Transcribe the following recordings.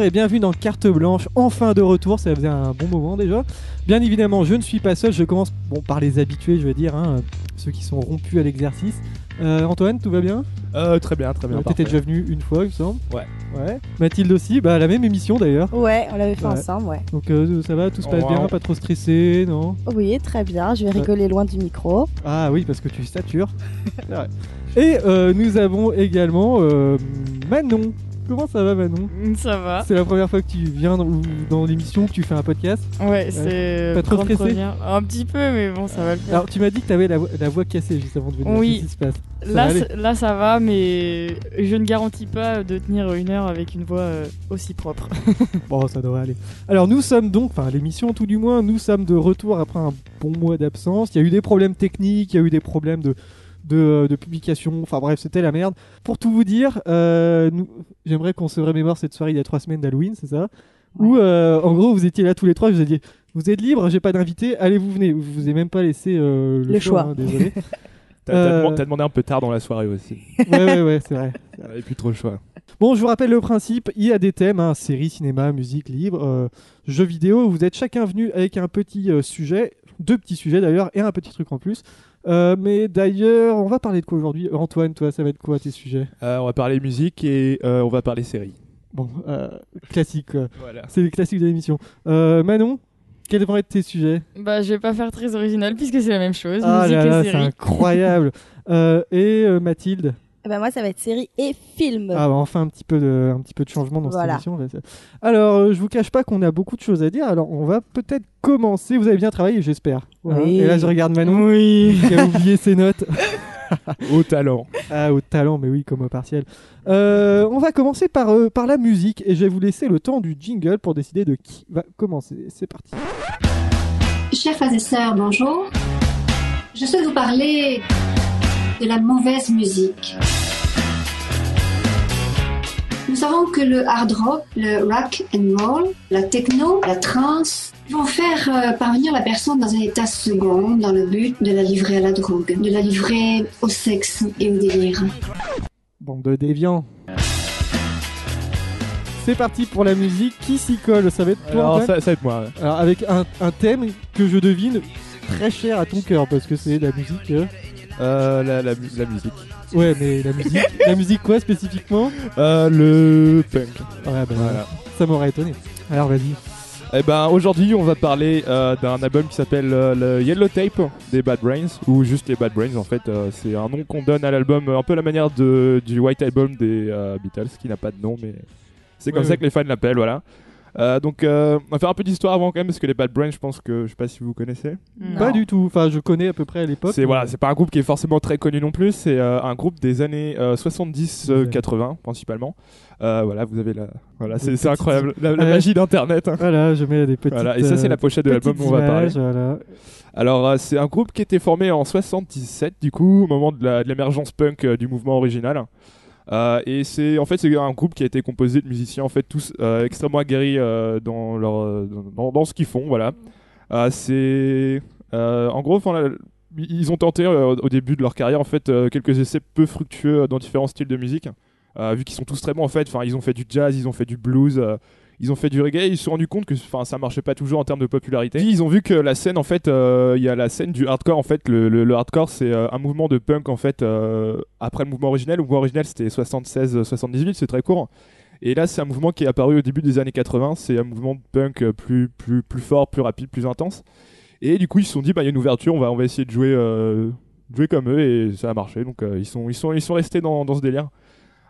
Bonjour et bienvenue dans Carte Blanche, enfin de retour, ça faisait un bon moment déjà. Bien évidemment, je ne suis pas seul, je commence bon, par les habitués, je veux dire, hein, ceux qui sont rompus à l'exercice. Euh, Antoine, tout va bien? Euh, très bien, très bien. Euh, T'étais déjà venu une fois, il me semble. Ouais. Ouais. Mathilde aussi, bah la même émission d'ailleurs. Ouais, on l'avait fait Ouais. ensemble, ouais. Donc euh, ça va, tout se passe Ouais. bien, pas trop stressé, non? Oui, très bien. Je vais rigoler loin du micro. Ah oui, parce que tu vrai. Et euh, nous avons également euh, Manon. Comment ça va Manon Ça va. C'est la première fois que tu viens dans, l'émission que tu fais un podcast. Ouais, c'est. Pas trop grande stressé. Un petit peu, mais bon, ça va le faire. Alors tu m'as dit que tu avais la, vo- la voix cassée juste avant de venir. Oui. Qu'est-ce qui se passe? Ça Là, là, ça va, mais je ne garantis pas de tenir une heure avec une voix euh, aussi propre. Bon, ça devrait aller. Alors nous sommes donc, enfin l'émission tout du moins, nous sommes de retour après un bon mois d'absence. Il y a eu des problèmes techniques, il y a eu des problèmes de, de, de publication, enfin bref, c'était la merde. Pour tout vous dire, euh, j'aimerais qu'on se remémore cette soirée il y a trois semaines d'Halloween, c'est ça Où euh, en gros vous étiez là tous les trois, je vous ai dit, vous êtes libre, j'ai pas d'invité, allez vous venez. Je vous ai même pas laissé euh, le, Le choix. hein, désolé. T'as Euh, demandé- t'as demandé un peu tard dans la soirée aussi. ouais, ouais, ouais, c'est vrai. Et puis trop le choix. Bon, je vous rappelle le principe, il y a des thèmes, hein, séries, cinéma, musique, livre, euh, jeux vidéo. Vous êtes chacun venu avec un petit euh, sujet, deux petits sujets d'ailleurs, et un petit truc en plus. Euh, mais d'ailleurs, on va parler de quoi aujourd'hui? Antoine, toi, ça va être quoi tes sujets? Euh, on va parler musique et euh, on va parler série. Bon, euh, classique. Voilà. C'est les classiques de l'émission. Euh, Manon, quels vont être tes sujets? Bah, je vais pas faire très original puisque c'est la même chose. Ah musique là et là, c'est incroyable Euh, Et euh, Mathilde? Eh ben moi, ça va être série et film. Ah bah enfin un petit peu de, un petit peu de changement dans Voilà. cette émission. Alors euh, je vous cache pas qu'on a beaucoup de choses à dire. Alors on va peut-être commencer. Vous avez bien travaillé, j'espère. Oui. Hein Et là je regarde Manon Oui. qui a oublié ses notes. Au talent. Ah au talent, mais oui comme au partiel. Euh, on va commencer par euh, par la musique et je vais vous laisser le temps du jingle pour décider de qui va commencer. C'est parti. Chers frères et sœurs, bonjour. Je souhaite vous parler de la mauvaise musique. Nous savons que le hard rock, le rock and roll, la techno, la trance vont faire euh, parvenir la personne dans un état second dans le but de la livrer à la drogue, de la livrer au sexe et au délire. Bande de déviants. C'est parti pour la musique. Qui s'y colle Ça va être toi. Alors ça, ça va être moi. ouais. Alors avec un, un thème que je devine très cher à ton cœur parce que c'est la musique. euh, Euh, la, la, la musique. Ouais, mais la musique, la musique quoi spécifiquement Euh, le punk. Ouais, bah, Voilà. ça m'aurait étonné. Alors vas-y. Eh ben aujourd'hui on va parler euh, d'un album qui s'appelle euh, le Yellow Tape des Bad Brains ou juste les Bad Brains en fait euh, c'est un nom qu'on donne à l'album un peu à la manière de, du White Album des Beatles qui n'a pas de nom mais c'est comme Ouais, ça ouais. que les fans l'appellent voilà. Euh, donc euh, on va faire un peu d'histoire avant quand même parce que les Bad Brains je pense que je sais pas si vous connaissez. Non. Pas du tout. Enfin, je connais à peu près à l'époque. C'est mais- voilà, c'est pas un groupe qui est forcément très connu non plus, c'est euh, un groupe des années 70-80 principalement. Euh, voilà, vous avez la voilà, c'est petites- incroyable la, la Ouais. magie d'internet. hein. Voilà, je mets des petites. Voilà, et ça c'est la pochette de l'album dont on va parler. Voilà. Alors, euh, c'est un groupe qui était formé en 77, du coup, au moment de l'émergence punk euh, du mouvement original. Euh, et c'est en fait c'est un groupe qui a été composé de musiciens en fait tous euh, extrêmement aguerris euh, dans leur dans, dans ce qu'ils font voilà. Euh, c'est en gros la- ils ont tenté au début de leur carrière en fait quelques essais peu fructueux dans différents styles de musique vu qu'ils sont tous très bons en fait. Enfin ils ont fait du jazz ils ont fait du blues ils ont fait du reggae, ils se sont rendus compte que enfin ça marchait pas toujours en termes de popularité. Ils ont vu que la scène en fait, euh, il y a la scène du hardcore en fait. Le, le- hardcore c'est euh, un mouvement de punk en fait euh, après le mouvement originel. Le mouvement originel c'était 76-78, c'est très court. Et là c'est un mouvement qui est apparu au début des années 80. C'est un mouvement de punk plus plus plus fort, plus rapide, plus intense. Et du coup ils se sont dit bah il y a une ouverture, on va on va essayer de jouer jouer comme eux et ça a marché. Donc ils sont ils sont ils sont restés dans, dans ce délire.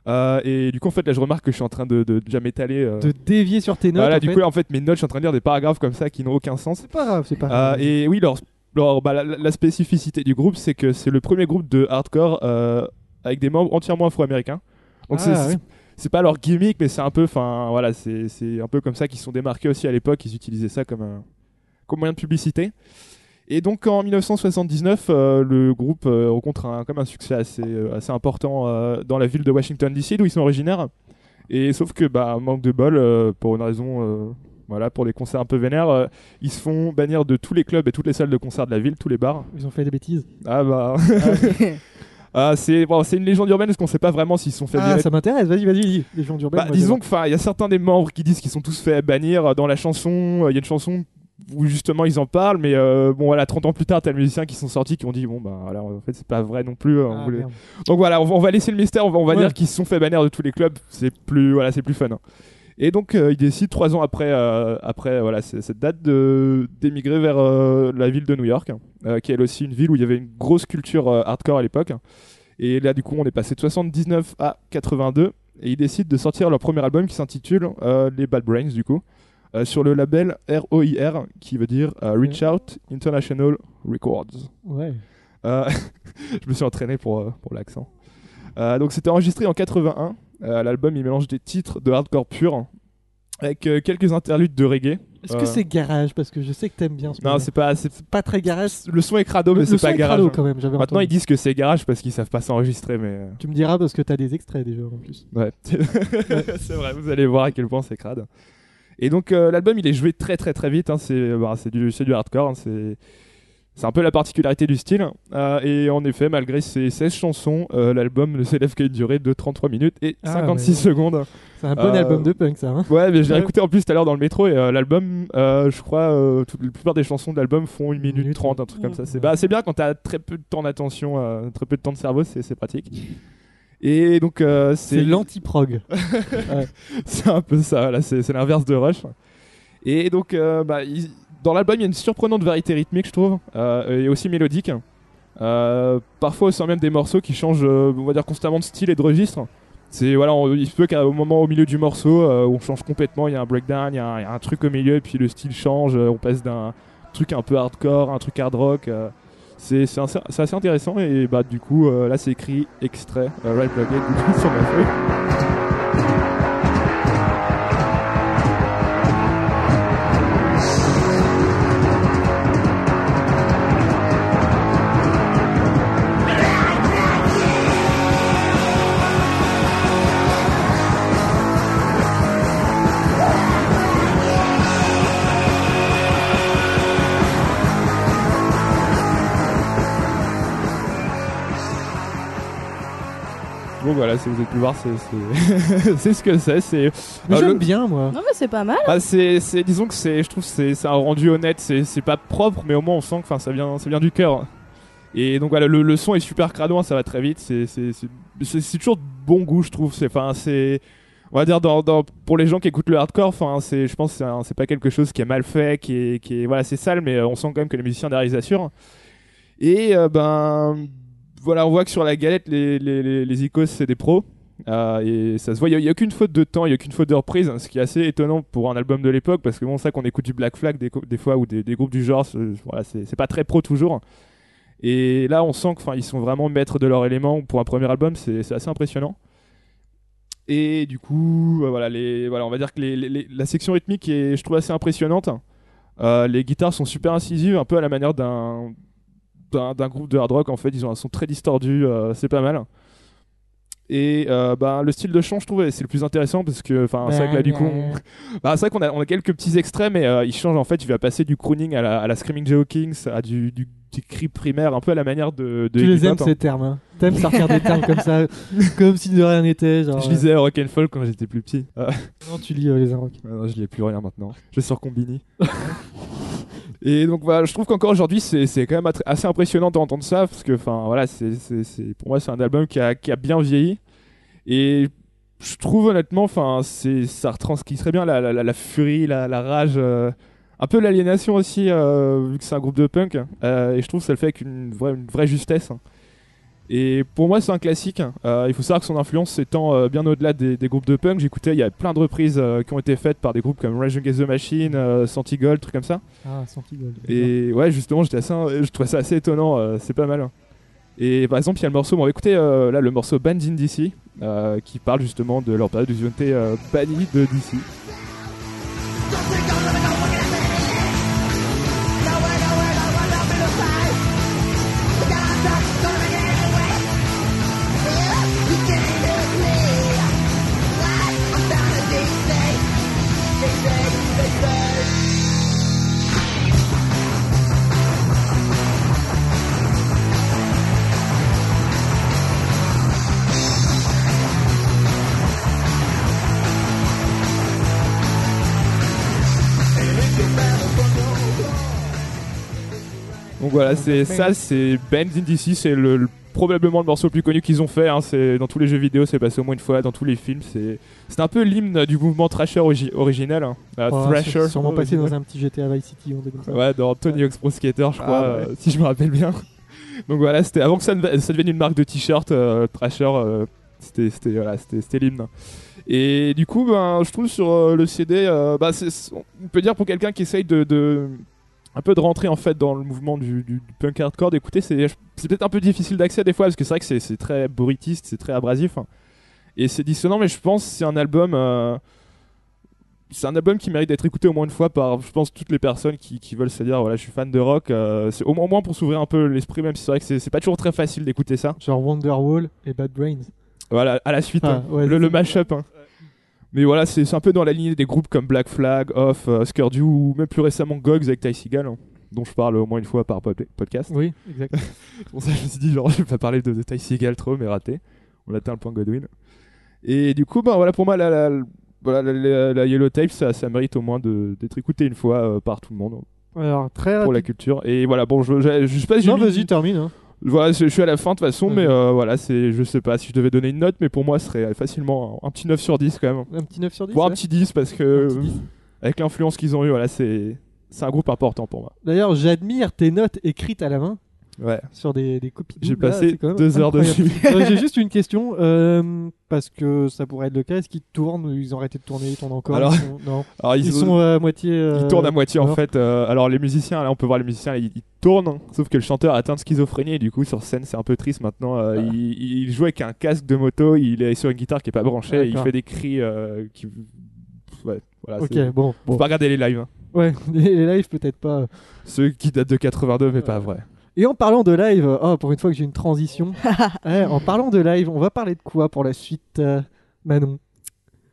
Euh, et du coup en fait là je remarque que je suis en train de, de déjà m'étaler. euh, De dévier sur tes notes. voilà, en du fait. coup, en fait, mes notes, je suis en train de lire des paragraphes comme ça qui n'ont aucun sens. c'est pas grave, c'est pas Euh, grave. et oui, leur, leur- bah, la, la spécificité du groupe, c'est que c'est le premier groupe de hardcore avec des membres entièrement afro-américains. Donc Ah, c'est oui. c'est- pas leur gimmick, mais c'est un peu, enfin voilà, c'est un peu comme ça qu'ils sont démarqués aussi à l'époque. Ils utilisaient ça comme un comme moyen de publicité. Et donc en 1979, euh, le groupe euh, rencontre un, comme un succès assez, euh, assez important dans la ville de Washington DC, d'où ils sont originaires. Et sauf que bah manque de bol pour une raison, voilà, pour des concerts un peu vénères, euh, ils se font bannir de tous les clubs et toutes les salles de concert de la ville, tous les bars. Ils ont fait des bêtises. Ah bah. Ah, c'est bon, c'est une légende urbaine parce qu'on sait pas vraiment s'ils se sont fait Ah, virer. ça m'intéresse, vas-y, vas-y, dis. Les gens d'urbaine. Bah, disons que il y a certains des membres qui disent qu'ils sont tous fait bannir dans la chanson. Il y a une chanson où justement ils en parlent, mais euh, bon voilà, 30 ans plus tard, t'as les musiciens qui sont sortis qui ont dit bon bah voilà, en fait c'est pas vrai non plus. on Ah, voulait- merde. Donc voilà, on va, on va laisser le mystère, on va, on va Ouais. dire qu'ils se sont fait bannir de tous les clubs. C'est plus voilà, c'est plus fun. hein. Et donc euh, ils décident trois ans après euh, après voilà cette date de d'émigrer vers euh, la ville de New York, euh, qui est elle aussi une ville où il y avait une grosse culture euh, hardcore à l'époque. Et là du coup on est passé de 79 à 82 et ils décident de sortir leur premier album qui s'intitule euh, les Bad Brains du coup. Euh, sur le label ROIR qui veut dire euh, Reach Out International Records. Ouais. Euh, je me suis entraîné pour, pour l'accent. Donc c'était enregistré en 81. Euh, L'album il mélange des titres de hardcore pur avec quelques interludes de reggae. Est-ce que c'est garage? Parce que je sais que t'aimes bien ce Non, c'est pas. c'est- pas très garage. Le son est crado, mais c'est pas garage. crado, quand même, j'avais Maintenant entendu. ils disent que c'est garage parce qu'ils savent pas s'enregistrer, mais. Tu me diras parce que t'as des extraits déjà en plus. Ouais, c'est vrai, vous allez voir à quel point c'est crade. Et donc euh, l'album il est joué très très très vite, hein, c'est bah, c'est du, hardcore, hein, c'est c'est un peu la particularité du style. Euh, et en effet, malgré ces 16 chansons, euh, l'album ne s'élève qu'à une durée de 33 minutes et Ah, 56 ouais. secondes. C'est un bon Euh, album de punk, ça. Hein Ouais, mais je l'ai Ouais. écouté en plus tout à l'heure dans le métro et euh, l'album, euh, je crois, euh, toute- la plupart des chansons de l'album font une minute minute, 30, un truc comme ça. C'est bah, bien quand t'as très peu de temps d'attention, euh, très peu de temps de cerveau, c'est pratique. Et donc, euh, C'est l'anti-prog. c'est un peu ça, là, c'est l'inverse de Rush. Et donc, euh, bah, il- dans l'album, il y a une surprenante variété rythmique, je trouve, euh, et aussi mélodique. Parfois, au sein même des morceaux qui changent, on va dire, constamment de style et de registre. C'est voilà, on- il se peut qu'à un moment au milieu du morceau, on change complètement. Il y a un breakdown, il y, a un- il y a un truc au milieu, et puis le style change. on passe d'un truc un peu hardcore à un truc hard rock. euh, c'est assez, intéressant et bah du coup euh, là c'est écrit extrait euh, du coup, sur ma feuille. Donc voilà, si vous avez pu voir, c'est c'est- c'est ce que c'est. C'est Mais j'aime le- bien, moi. Non, mais c'est pas mal. bah, c'est, c'est- disons que c'est, je trouve, que c'est, c'est un rendu honnête. C'est, c'est pas propre, mais au moins on sent que, enfin, ça vient, ça vient du cœur. Et donc voilà, le, le son est super crado, hein, ça va très vite. C'est, c'est, c'est, c'est- c'est toujours de bon goût, je trouve. C'est, enfin, c'est, on va dire dans, dans- pour les gens qui écoutent le hardcore, enfin, c'est, je pense, que c'est pas quelque chose qui est mal fait, qui est, qui est, voilà, c'est sale, mais euh, on sent quand même que les musiciens derrière ils assurent. Et euh, ben, voilà, on voit que sur la galette, les, les, icos c'est des pros. Euh, et ça se voit, il n'y a, aucune faute de temps, il n'y a aucune faute de reprise, hein, ce qui est assez étonnant pour un album de l'époque, parce que bon, ça qu'on écoute du Black Flag des, fois ou des, groupes du genre, voilà, c'est pas très pro toujours. Et là, on sent qu'ils sont vraiment maîtres de leur élément pour un premier album, c'est assez impressionnant. Et du coup, euh, voilà, les, voilà, on va dire que les- la section rythmique est, je trouve, assez impressionnante. Euh, les guitares sont super incisives, un peu à la manière d'un d'un groupe de hard rock. En fait, ils ont un son très distordu, euh, c'est pas mal. Et euh, bah, le style de chant, je trouve, c'est le plus intéressant parce que, enfin, c'est vrai que là, du coup, on- bah, c'est vrai qu'on a, on a quelques petits extraits, mais euh, il change en fait. Il va passer du crooning à la, à la screaming Joe Kings, à du, du, du cri primaire, un peu à la manière de. de Tu les aimes hein. ces termes. Hein. T'aimes sortir des termes comme ça, comme si de rien n'était. Je lisais Rock and Folk quand j'étais plus petit. Euh, Non, tu lis euh, les. Ah non, je lis plus rien maintenant. Je vais sur Combini. Et donc voilà, je trouve qu'encore aujourd'hui c'est quand même assez impressionnant d'entendre ça parce que enfin voilà, pour moi c'est un album qui a, bien vieilli et je trouve honnêtement enfin ça retranscrit très bien la, furie, la, rage euh, un peu l'aliénation aussi euh, vu que c'est un groupe de punk euh, et je trouve que ça le fait avec une vraie, une vraie justesse. Et pour moi, c'est un classique. Euh, il faut savoir que son influence s'étend euh, bien au-delà des, des groupes de punk. J'écoutais, il y a plein de reprises euh, qui ont été faites par des groupes comme Rage Against the Machine, Santigold, trucs comme ça. Ah, Santigold. Et ouais, justement, j'étais assez, je trouvais ça assez étonnant. c'est pas mal. Et par exemple, il y a le morceau, on va écouter euh, là le morceau Band in DC, qui parle justement de leur période euh, bannis de DC. Voilà, c'est ça, c'est Bands in DC, c'est le, le- probablement le morceau le plus connu qu'ils ont fait. hein, c'est dans tous les jeux vidéo, c'est passé au moins une fois, dans tous les films. C'est c'est un peu l'hymne du mouvement Thrasher origi- original. hein. Euh, Oh, Thrasher. c'est sûrement passé dans un petit GTA Vice City, on dit comme ça. Ouais, dans Tony Hawk's Pro Skater, je crois, Ah, ouais. euh, si je me rappelle bien. Donc voilà, c'était avant que ça, ne- ça devienne une marque de t-shirt, euh, Thrasher, c'était c'était voilà, c'était l'hymne. Et du coup, ben, je trouve sur le CD, bah, on peut dire pour quelqu'un qui essaye de, de- un peu de rentrer en fait dans le mouvement du, du- du punk hardcore, d'écouter, c'est peut-être un peu difficile d'accès des fois parce que c'est vrai que c'est- très bruitiste, c'est très abrasif. hein. Et c'est dissonant, mais je pense que c'est un album. euh, c'est un album qui mérite d'être écouté au moins une fois par, je pense, toutes les personnes qui, qui veulent se dire, voilà, je suis fan de rock. euh, c'est au, moins- au moins pour s'ouvrir un peu l'esprit, même si c'est vrai que c'est pas toujours très facile d'écouter ça. Genre Wonderwall et Bad Brains. Voilà, à la suite, Ah, hein. ouais, le, le mashup. hein. Mais voilà, c'est un peu dans la lignée des groupes comme Black Flag, Off, Scourge ou même plus récemment Gogs avec Ty Seagal, hein, dont je parle au moins une fois par pod- podcast. Oui, exact. C'est pour ça que je me suis dit, genre, je vais pas parler de, de Ty Seagal trop, mais raté. On atteint le point Godwin. Et du coup, ben voilà, pour moi, la, la- la, la- la Yellow Tape, ça, ça mérite au moins d'être écouté une fois euh, par tout le monde Alors, très pour la culture. Et voilà, bon, je, je, je sais pas si j'ai Non, vas-y, termine. hein. Voilà, je, je suis à la fin de toute façon, mais euh, voilà, c'est, je sais pas si je devais donner une note, mais pour moi, ce serait facilement un, un petit 9 sur 10 quand même. Un petit 9 sur 10 Voire un petit 10 parce que, 10. avec l'influence qu'ils ont eu, voilà, c'est, c'est un groupe important pour moi. D'ailleurs, j'admire tes notes écrites à la main Ouais. sur des, des copies. J'ai là, passé deux heures dessus. Euh, J'ai juste une question, euh, parce que ça pourrait être le cas. Est-ce qu'ils tournent ou ils ont arrêté de tourner Ils tournent encore Alors, ils sont- Non. Alors, Ils, sont à moitié. euh, Ils tournent à moitié en fait. euh, alors les musiciens, là on peut voir les musiciens, ils, ils tournent, hein, sauf que le chanteur a atteint de schizophrénie et du coup sur scène c'est un peu triste maintenant. Ah. il, il joue avec un casque de moto, il est sur une guitare qui est pas branchée, et il fait des cris qui... Ouais, voilà. Ok, bon. Faut bon. pas regarder les lives. hein. Ouais, les lives peut-être pas. Ceux qui datent de 82 mais pas vrai. Et en parlant de live, oh, pour une fois que j'ai une transition. Ouais, en parlant de live, on va parler de quoi pour la suite, euh, Manon?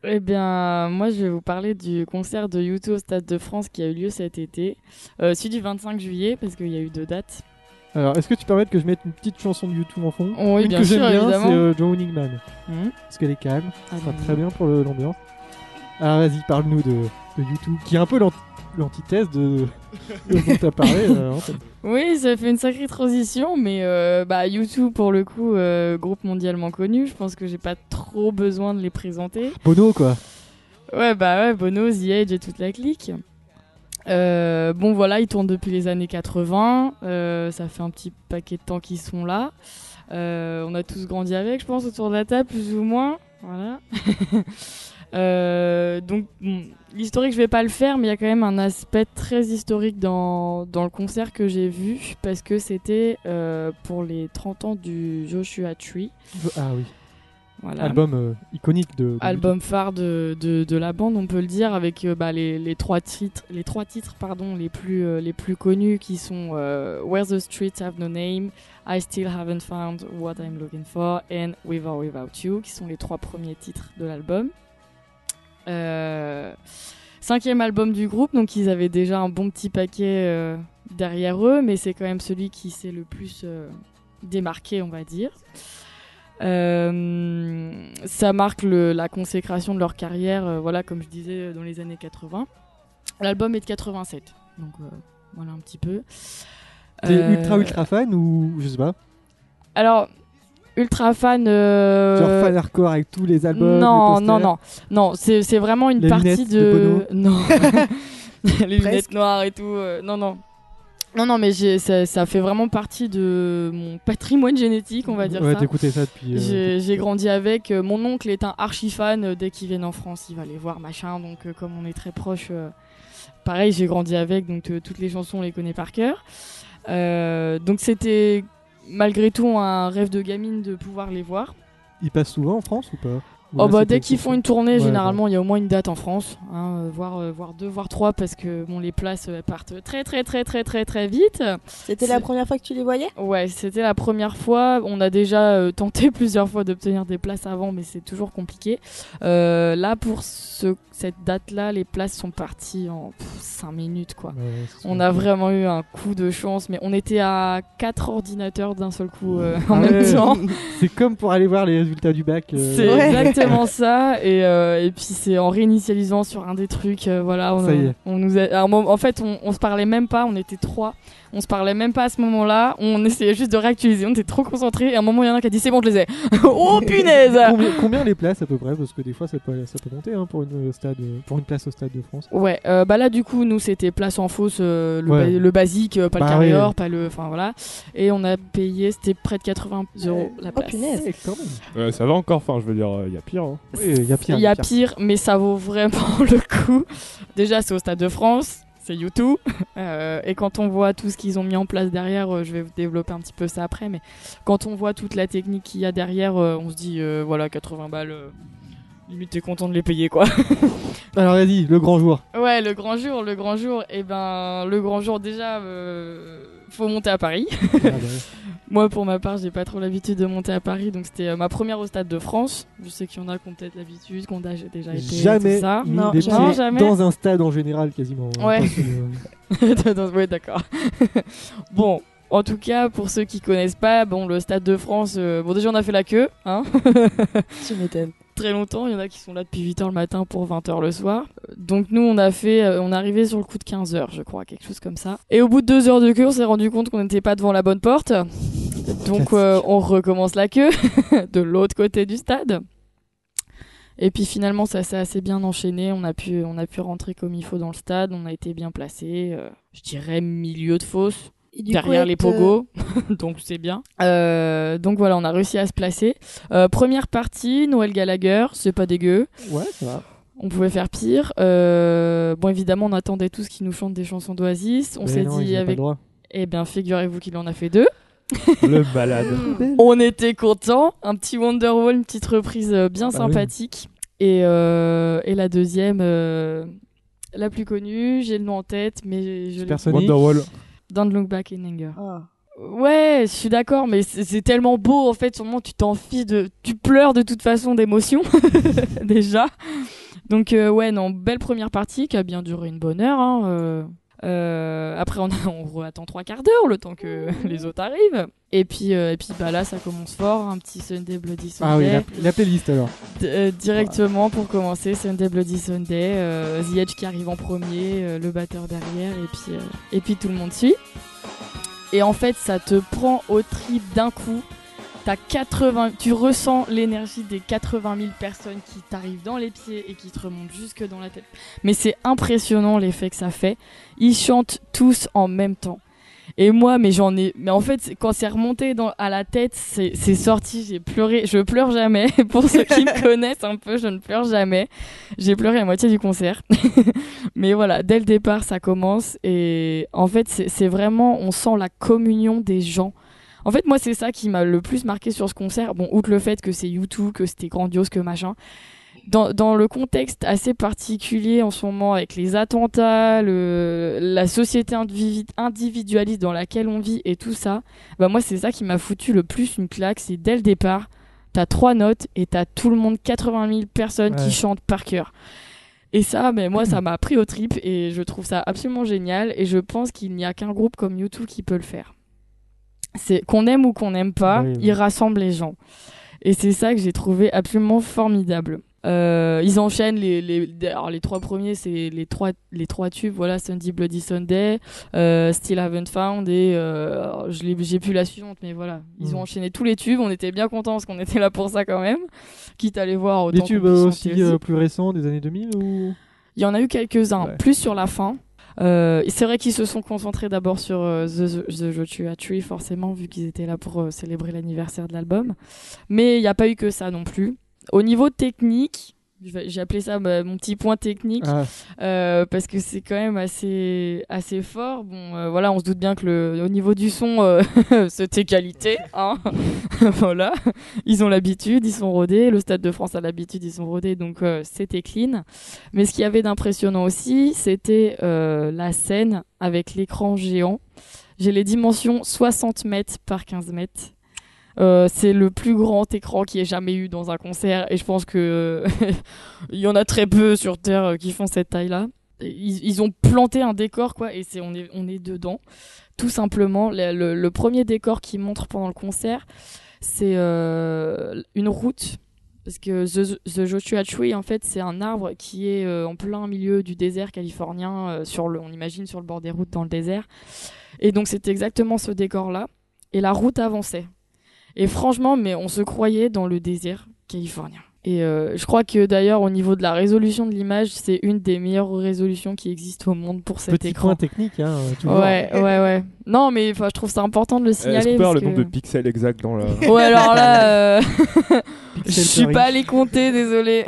Eh bien, moi, je vais vous parler du concert de YouTube au Stade de France qui a eu lieu cet été. Euh, celui du 25 juillet, parce qu'il y a eu deux dates. Alors, est-ce que tu permets que je mette une petite chanson de YouTube en fond? Oh, oui, Une bien que sûr, j'aime bien, évidemment. c'est euh, Drowning Man. Hmm. Parce qu'elle est calme, Ah, ça sera non. très bien pour l'ambiance. Alors, vas-y, parle-nous de, de YouTube, qui est un peu l'ant- l'antithèse de, dont t'as parlé. euh. Oui, ça fait une sacrée transition, mais euh, bah, YouTube, pour le coup, euh, groupe mondialement connu, je pense que j'ai pas trop besoin de les présenter. Bono, quoi. Ouais, bah ouais, Bono, The Edge et toute la clique. Euh, bon, voilà, ils tournent depuis les années 80. euh, ça fait un petit paquet de temps qu'ils sont là. Euh, on a tous grandi avec, je pense, autour de la table, plus ou moins. Voilà. Euh, donc, bon, l'historique, je vais pas le faire, mais il y a quand même un aspect très historique dans, dans le concert que j'ai vu, parce que c'était euh, pour les 30 ans du Joshua Tree. Ah oui, Voilà album euh, iconique de, de album phare de, de, de la bande, on peut le dire, avec euh, bah, les, les trois titres, les trois titres pardon, les, plus, euh, les plus connus qui sont Where the Streets Have No Name, I Still Haven't Found What I'm Looking For and With or Without You, qui sont les trois premiers titres de l'album. Euh, cinquième album du groupe, donc ils avaient déjà un bon petit paquet euh, derrière eux, mais c'est quand même celui qui s'est le plus euh, démarqué, on va dire. Euh, ça marque le- la consécration de leur carrière, euh, voilà, comme je disais, dans les années 80. L'album est de 87, donc euh, voilà un petit peu. T'es ultra ultra fan ou je sais pas? Alors, ultra fan. euh, Genre fan hardcore avec tous les albums non, les non, non, non, c'est vraiment une Les partie de. de non. les lunettes noires et tout. euh, non, non. Non, non, mais ça, ça fait vraiment partie de mon patrimoine génétique, on va dire Ouais, ça. t'écoutais ça depuis. euh, J'ai j'ai grandi avec. mon oncle est un archi fan. dès qu'il vient en France, il va les voir, machin. Donc, comme on est très proche, pareil, j'ai grandi avec. Donc, toutes les chansons, on les connaît par cœur. Donc, c'était malgré tout un rêve de gamine de pouvoir les voir. Ils passent souvent en France ou pas? Oh là, bah dès qu'ils font une tournée, Ouais, généralement il y a au moins une date en France, hein, euh, voire, euh, voire deux, voire trois, parce que bon les places euh, elles partent très très très très très très vite. C'était la première fois que tu les voyais? Ouais, c'était la première fois. On a déjà euh, tenté plusieurs fois d'obtenir des places avant, mais c'est toujours compliqué. Euh, là pour ce, cette date-là, les places sont parties en 5 minutes quoi. Ouais, On a vraiment eu un coup de chance, mais on était à quatre ordinateurs d'un seul coup euh, Ah en même temps. C'est comme pour aller voir les résultats du bac. euh, C'est. Exactement exactement ça. Et, euh, et puis c'est en réinitialisant sur un des trucs, euh, voilà, on, Ça y est. on nous a, en fait, on, on se parlait même pas, on était trois, on se parlait même pas à ce moment-là, on essayait juste de réactualiser, on était trop concentrés. Et à un moment, il y en a un qui a dit c'est bon, je les ai. oh punaise combien, combien les places à peu près? Parce que des fois ça peut, ça peut monter hein, pour, une stade, pour une place au Stade de France. Ouais, euh, bah là du coup nous c'était place en fausse, euh, le, Ouais. ba- le basique, euh, pas Bah le carré ouais. or, pas le, enfin voilà. Et on a payé, c'était près de 80 euros la Oh place. punaise. Ouais, quand même. Ouais, ça va encore, enfin, je veux dire, il y a pire. hein. Oui, il y a pire. Il y a pire, mais ça vaut vraiment le coup. Déjà, c'est au Stade de France, c'est YouTube. Euh, et quand on voit tout ce qu'ils ont mis en place derrière, euh, je vais vous développer un petit peu ça après, mais quand on voit toute la technique qu'il y a derrière, euh, on se dit, voilà, 80 balles, limite t'es content de les payer, quoi. Alors vas-y, le grand jour. ouais, le grand jour, le grand jour, et ben, le grand jour, déjà, faut monter à Paris. Ah, bah, Moi, pour ma part, j'ai pas trop l'habitude de monter à Paris, donc c'était euh, ma première au Stade de France. Je sais qu'il y en a qui ont peut-être l'habitude, qui ont déjà déjà été. jamais tout ça. Non, les jamais. pieds jamais. dans un stade en général quasiment. Ouais. euh, ouais, d'accord. bon, en tout cas, pour ceux qui connaissent pas, bon, le Stade de France, euh, bon, déjà, on a fait la queue, hein. Tu m'étonnes. Très longtemps, il y en a qui sont là depuis 8h le matin pour 20h le soir. Donc nous, on a fait, euh, on est arrivé sur le coup de 15h, je crois, quelque chose comme ça. Et au bout de deux heures de queue, on s'est rendu compte qu'on n'était pas devant la bonne porte. Donc euh, on recommence la queue de l'autre côté du stade. Et puis finalement, ça s'est assez bien enchaîné. On a pu, on a pu rentrer comme il faut dans le stade. On a été bien placé. euh, je dirais milieu de fosse Et du derrière coup, les euh, pogos, donc c'est bien. Euh, donc voilà, on a réussi à se placer. Euh, première partie, Noël Gallagher, c'est pas dégueu. Ouais, ça va. On pouvait faire pire. Euh, bon, évidemment, on attendait tous qu'ils nous chantent des chansons d'Oasis. On s'est dit avec. Eh bien, figurez-vous qu'il en a fait deux. Le balade. On était contents. Un petit Wonderwall, une petite reprise bien Bah oui. sympathique. Et, euh, et la deuxième, euh, la plus connue, j'ai le nom en tête, mais je. Wonderwall. Don't Look Back in Anger. Ah. Ouais, je suis d'accord, mais c'est tellement beau en fait. Sûrement, tu t'en fiches de, tu pleures de toute façon d'émotion déjà. Donc euh, ouais, non, belle première partie qui a bien duré une bonne heure. hein, euh. Euh, après, on, a- on attend trois quarts d'heure le temps que les autres arrivent. Et puis, euh, et puis bah là, ça commence fort. Un petit Sunday Bloody Sunday. Ah oui, la, la playlist alors. D- euh, directement pour commencer, Sunday Bloody Sunday, The Edge qui arrive en premier, le batteur derrière, et puis, et puis tout le monde suit. Et en fait, ça te prend au trip d'un coup. T'as 80, tu ressens l'énergie des 80 000 personnes qui t'arrivent dans les pieds et qui te remontent jusque dans la tête. Mais c'est impressionnant l'effet que ça fait. Ils chantent tous en même temps. Et moi, mais j'en ai, mais en fait, quand c'est remonté dans, à la tête, c'est c'est sorti, j'ai pleuré. Je pleure jamais. Pour ceux qui me connaissent un peu, je ne pleure jamais. J'ai pleuré à moitié du concert. mais voilà, dès le départ, ça commence. Et en fait, c'est c'est vraiment, on sent la communion des gens. En fait, moi, c'est ça qui m'a le plus marqué sur ce concert. Bon, outre le fait que c'est YouTube, que c'était grandiose, que machin. Dans, dans le contexte assez particulier en ce moment avec les attentats, le, la société indivi- individualiste dans laquelle on vit et tout ça, bah moi c'est ça qui m'a foutu le plus une claque, c'est dès le départ, t'as trois notes et t'as tout le monde, 80 000 personnes Ouais. qui chantent par cœur. Et ça, mais moi ça m'a pris au trip et je trouve ça absolument génial et je pense qu'il n'y a qu'un groupe comme YouTube qui peut le faire. C'est qu'on aime ou qu'on n'aime pas, Oui, oui. il rassemble les gens. Et c'est ça que j'ai trouvé absolument formidable. Euh, ils enchaînent les, les, alors les trois premiers, c'est les trois, les trois tubes, voilà, Sunday Bloody Sunday, euh, Still Haven't Found et euh, j'ai plus la suivante, mais voilà, ils ont Mhm. enchaîné tous les tubes, on était bien contents parce qu'on était là pour ça quand même, quitte à les voir autant Des tubes euh, aussi aussi. plus récents des années 2000 ou? Il y en a eu quelques-uns, Ouais. plus sur la fin. Euh, c'est vrai qu'ils se sont concentrés d'abord sur euh, The, The Joshua Tree, forcément, vu qu'ils étaient là pour euh, célébrer l'anniversaire de l'album. Mais il n'y a pas eu que ça non plus. Au niveau technique, j'ai appelé ça bah, mon petit point technique, Ah, euh, parce que c'est quand même assez, assez fort. Bon, euh, voilà, on se doute bien que le, au niveau du son, euh, c'était qualité. Hein voilà, ils ont l'habitude, ils sont rodés. Le Stade de France a l'habitude, ils sont rodés, donc c'était clean. Mais ce qu'il y avait d'impressionnant aussi, c'était la scène avec l'écran géant. J'ai les dimensions 60 mètres par 15 mètres. Euh, c'est le plus grand écran qui ait jamais eu dans un concert et je pense que il y en a très peu sur terre euh, qui font cette taille là ils, ont planté un décor quoi et on est on est dedans tout simplement le, premier décor qui montre pendant le concert c'est euh, une route Parce que The, Joshua Tree, en fait, c'est un arbre qui est euh, en plein milieu du désert californien, euh, sur le, on imagine sur le bord des routes dans le désert. Et donc, c'était exactement ce décor-là. Et la route avançait. Et franchement, mais on se croyait dans le désert californien. Et euh, je crois que d'ailleurs, au niveau de la résolution de l'image, c'est une des meilleures résolutions qui existent au monde pour cet Petit écran. point technique, hein, toujours. Ouais, ouais, ouais. Non, mais je trouve ça important de le Est-ce signaler. parce le nombre de pixels exact dans le. Ouais, alors là, euh, je suis pas allée compter, désolé.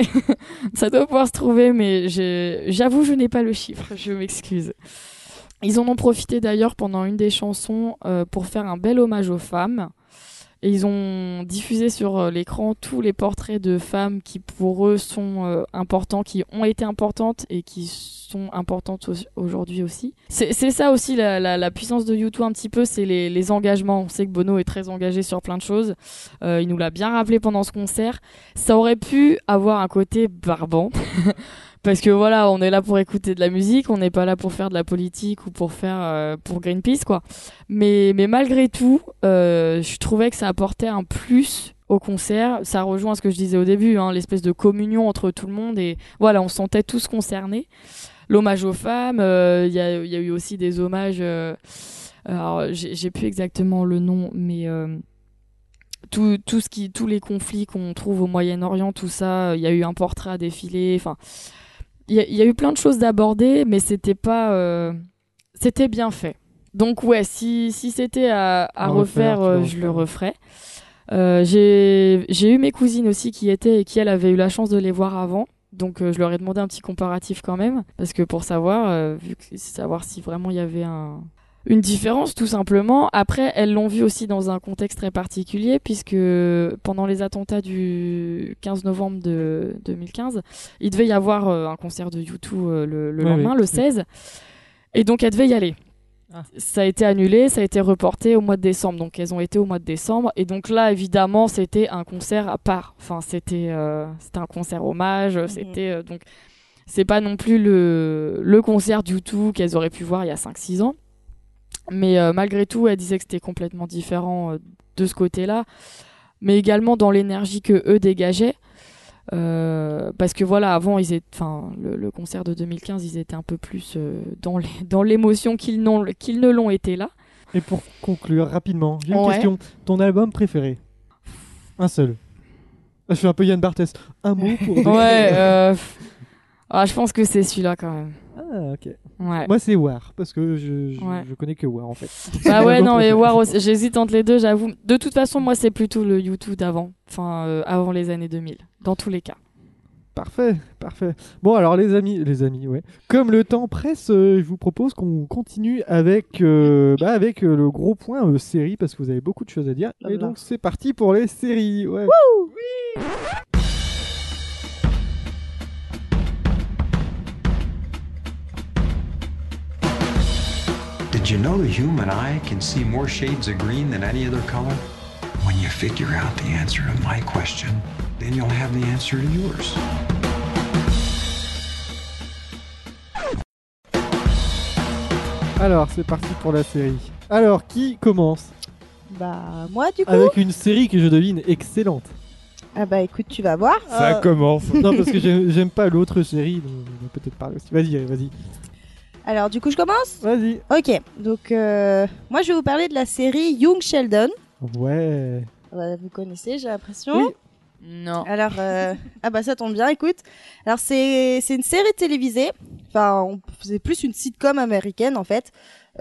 Ça doit pouvoir se trouver, mais j'avoue, je n'ai pas le chiffre. Je m'excuse. Ils en ont profité d'ailleurs pendant une des chansons euh, pour faire un bel hommage aux femmes. Et ils ont diffusé sur euh, l'écran tous les portraits de femmes qui pour eux sont euh, importants, qui ont été importantes et qui sont importantes au- aujourd'hui aussi. C'est ça aussi la, puissance de YouTube un petit peu, c'est les, les engagements. On sait que Bono est très engagé sur plein de choses. Euh, il nous l'a bien rappelé pendant ce concert. Ça aurait pu avoir un côté barbant. Parce que voilà, on est là pour écouter de la musique, on n'est pas là pour faire de la politique ou pour faire euh, pour Greenpeace quoi. Mais mais malgré tout, euh, je trouvais que ça apportait un plus au concert. Ça rejoint ce que je disais au début, hein, l'espèce de communion entre tout le monde et voilà, on se sentait tous concernés. L'hommage aux femmes, euh, il y, a, eu aussi des hommages. alors j'ai plus exactement le nom, mais tout, tout ce qui, tous les conflits qu'on trouve au Moyen-Orient, tout ça, il y a eu un portrait à défiler. Enfin, il y, a- il y a eu plein de choses d'aborder, mais c'était pas, euh, c'était bien fait. Donc ouais, si, si c'était à, à À refaire, euh, je le referais. Euh, j'ai j'ai eu mes cousines aussi qui étaient et qui elles avaient eu la chance de les voir avant. Donc je leur ai demandé un petit comparatif quand même parce que pour savoir vu que savoir si vraiment il y avait un une différence tout simplement. Après elles l'ont vu aussi dans un contexte très particulier puisque pendant les attentats du 15 novembre de 2015, il devait y avoir euh, un concert de U2 euh, le, le Ouais, lendemain, oui. le 16 et donc elles devaient y aller. Ah. Ça a été annulé, ça a été reporté au mois de décembre. Donc elles ont été au mois de décembre. Et donc là, évidemment, c'était un concert à part. Enfin, c'était euh, c'était un concert hommage. C'était euh, donc c'est pas non plus le, le concert du tout qu'elles auraient pu voir il y a 5-6 ans. Mais euh, malgré tout, elles disaient que c'était complètement différent euh, de ce côté-là. Mais également dans l'énergie que eux dégageaient. Euh, parce que voilà, avant, ils étaient, enfin, le, le concert de 2015, ils étaient un peu plus dans les- dans l'émotion qu'ils n'ont- qu'ils ne l'ont été là. Et pour conclure rapidement, j'ai une Ouais. question. Ton album préféré? Un seul. Ah, Je suis un peu Yann Barthès. Un mot pour. Ouais, ah, je pense que c'est celui-là quand même. Ah, ok. Ouais. Moi, c'est War, parce que je, je, Ouais. je connais que War en fait. Bah ouais, non, mais. War aussi. J'hésite entre les deux, j'avoue. De toute façon, moi, c'est plutôt le YouTube d'avant. Enfin, euh, avant les années 2000. Dans tous les cas. Parfait, parfait. Bon, alors les amis, les amis, ouais. Comme le temps presse, euh, je vous propose qu'on continue avec, euh, bah, avec euh, le gros point euh, série parce que vous avez beaucoup de choses à dire. Et donc c'est parti pour les séries. Ouais. Did you know the human eye can see more shades of green than any other color? When you figure out the answer to my question, then you'll have the answer to yours. Alors c'est parti pour la série. Alors qui commence Bah, moi, du coup. avec une série que je devine excellente. Ah, bah, écoute, tu vas voir. Ça Ah. commence. non parce que j'aime j'aime pas l'autre série, donc on va peut-être parler aussi. Vas-y, vas-y, Alors, du coup, je commence vas-y. Ok. Donc, euh, moi, je vais vous parler de la série Young Sheldon. Ouais. Euh, vous connaissez, j'ai l'impression. Oui. Non. Alors, euh, ah bah ça tombe bien, écoute. Alors c'est c'est une série télévisée. Enfin, on- c'est plus une sitcom américaine en fait.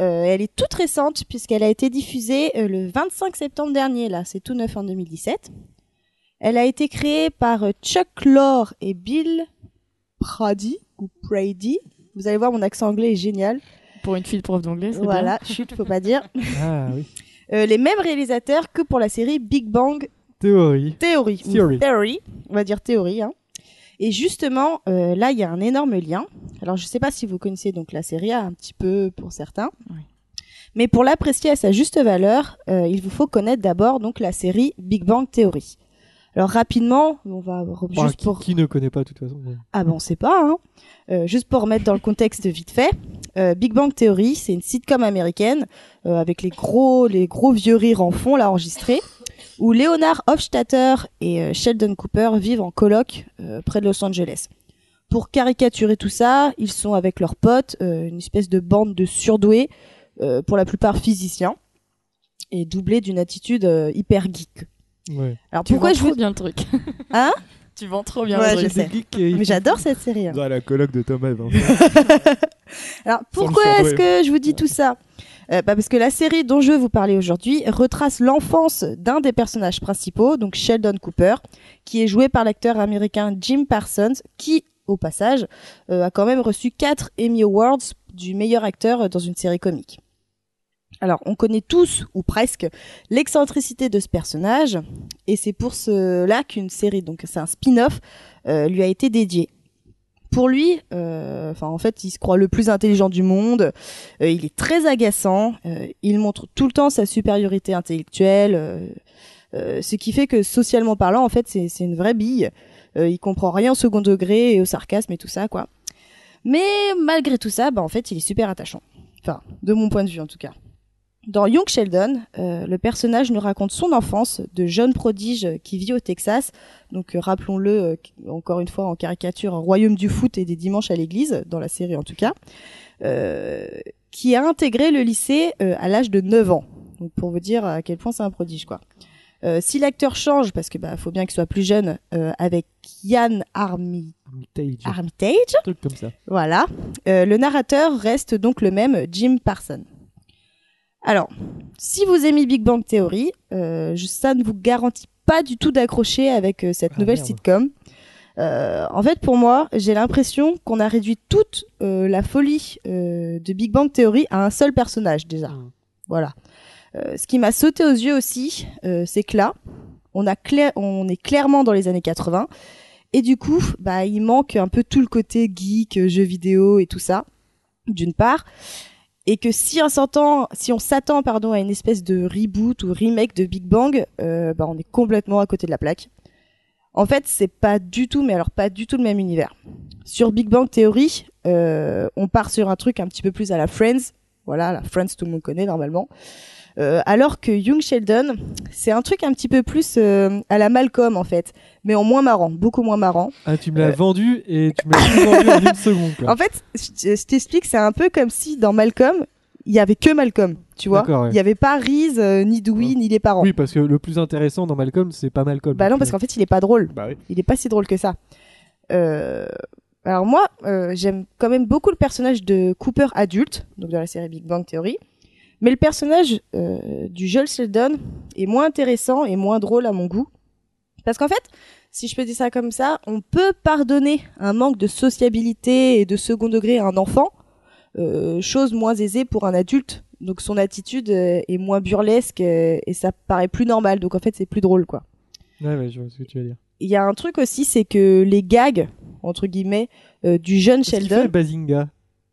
Euh, elle est toute récente puisqu'elle a été diffusée euh, le 25 septembre dernier. Là, c'est tout neuf en 2017. Elle a été créée par euh, Chuck Lorre et Bill Prady ou Brady. Vous allez voir, mon accent anglais est génial. Pour une fille de prof d'anglais, c'est Voilà, chut, faut pas dire. Ah oui. Euh, les mêmes réalisateurs que pour la série Big Bang Théorie. Théorie. ou Theory. Theory. On va dire théorie. Hein. Et justement, euh, là, il y a un énorme lien. Alors, je sais pas si vous connaissez donc la série A un petit peu pour certains. Oui. Mais pour l'apprécier à sa juste valeur, euh, il vous faut connaître d'abord donc la série Big Bang Theory. Alors rapidement, on va juste qui, pour qui ne connaît pas de toute façon. ouais. ah ben on sait pas, hein. Euh, juste pour remettre dans le contexte vite fait, euh, Big Bang Theory, c'est une sitcom américaine euh, avec les gros, les gros vieux rires en fond là enregistrés. où Leonard Hofstadter et Sheldon Cooper vivent en coloc près de Los Angeles. Pour caricaturer tout ça, ils sont avec leurs potes, une espèce de bande de surdoués, pour la plupart physiciens, et doublés d'une attitude hyper geek. Ouais. Alors Tu pourquoi vends je trop vous... bien le truc. Hein Tu vends trop bien Ouais, le je truc. sais. Geek et- Mais j'adore cette série. hein. Dans la coloc de Thomas. Alors pourquoi est-ce que je vous dis tout ça? Euh, bah, Parce que la série dont je vais vous parler aujourd'hui retrace l'enfance d'un des personnages principaux, donc Sheldon Cooper, qui est joué par l'acteur américain Jim Parsons, qui, au passage, euh, a quand même reçu 4 Emmy Awards du meilleur acteur dans une série comique. Alors, on connaît tous, ou presque, l'excentricité de ce personnage, et c'est pour cela qu'une série, donc c'est un spin-off, euh, lui a été dédiée. Pour lui, euh, en fait, il se croit le plus intelligent du monde. euh, il est très agaçant. euh, il montre tout le temps sa supériorité intellectuelle, euh, ce qui fait que socialement parlant, en fait, c'est une vraie bille. Il comprend rien au second degré et au sarcasme et tout ça, quoi. Mais malgré tout ça, bah en fait, il est super attachant. Enfin, de mon point de vue en tout cas. Dans Young Sheldon, euh, le personnage nous raconte son enfance de jeune prodige qui vit au Texas. Donc euh, rappelons-le, euh, encore une fois en caricature, un royaume du foot et des dimanches à l'église, dans la série en tout cas, euh, qui a intégré le lycée euh, à l'âge de 9 ans. Donc pour vous dire à quel point c'est un prodige quoi. Euh, si l'acteur change, parce que bah faut bien qu'il soit plus jeune, euh, avec Yann Armi Armitage. Armitage, Un truc comme ça. voilà. Euh, le narrateur reste donc le même, Jim Parson. Alors, si vous aimez Big Bang Theory, euh, ça ne vous garantit pas du tout d'accrocher avec euh, cette Ah, nouvelle merde. sitcom. Euh, en fait, pour moi, j'ai l'impression qu'on a réduit toute la folie de Big Bang Theory à un seul personnage déjà. Mm. Voilà. Ce qui m'a sauté aux yeux aussi, c'est que là, on, a clair- on est clairement dans les années 80. Et du coup, bah, il manque un peu tout le côté geek, jeux vidéo et tout ça, d'une part. Et que si on s'attend, pardon, à une espèce de reboot ou remake de Big Bang, euh, bah, on est complètement à côté de la plaque. En fait, c'est pas du tout, mais alors pas du tout le même univers. Sur Big Bang Theory, euh, on part sur un truc un petit peu plus à la Friends. Voilà, la Friends, tout le monde connaît normalement. Euh, alors que Young Sheldon, c'est un truc un petit peu plus euh, à la Malcolm en fait, mais en moins marrant, beaucoup moins marrant. Ah, tu me l'as Euh. vendu et tu me l'as vendu en une seconde. Quoi. En fait, je je t'explique, c'est un peu comme si dans Malcolm, il y avait que Malcolm, tu vois. D'accord, ouais. Il y avait pas Reese, euh, ni Dewey, Ouais. ni les parents. Oui, parce que le plus intéressant dans Malcolm, c'est pas Malcolm. Bah non, parce qu'en fait, il est pas drôle. Bah oui. Il est pas si drôle que ça. Euh, alors moi, euh, j'aime quand même beaucoup le personnage de Cooper adulte, donc dans la série Big Bang Theory. Mais le personnage euh, du Joel Sheldon est moins intéressant et moins drôle à mon goût. Parce qu'en fait, si je peux dire ça comme ça, on peut pardonner un manque de sociabilité et de second degré à un enfant, euh, chose moins aisée pour un adulte. Donc son attitude est moins burlesque et ça paraît plus normal. Donc en fait, c'est plus drôle, quoi Ouais, ouais, je vois ce que tu veux dire. Il y a un truc aussi, c'est que les gags, entre guillemets, euh, du jeune Sheldon. fait Bazinga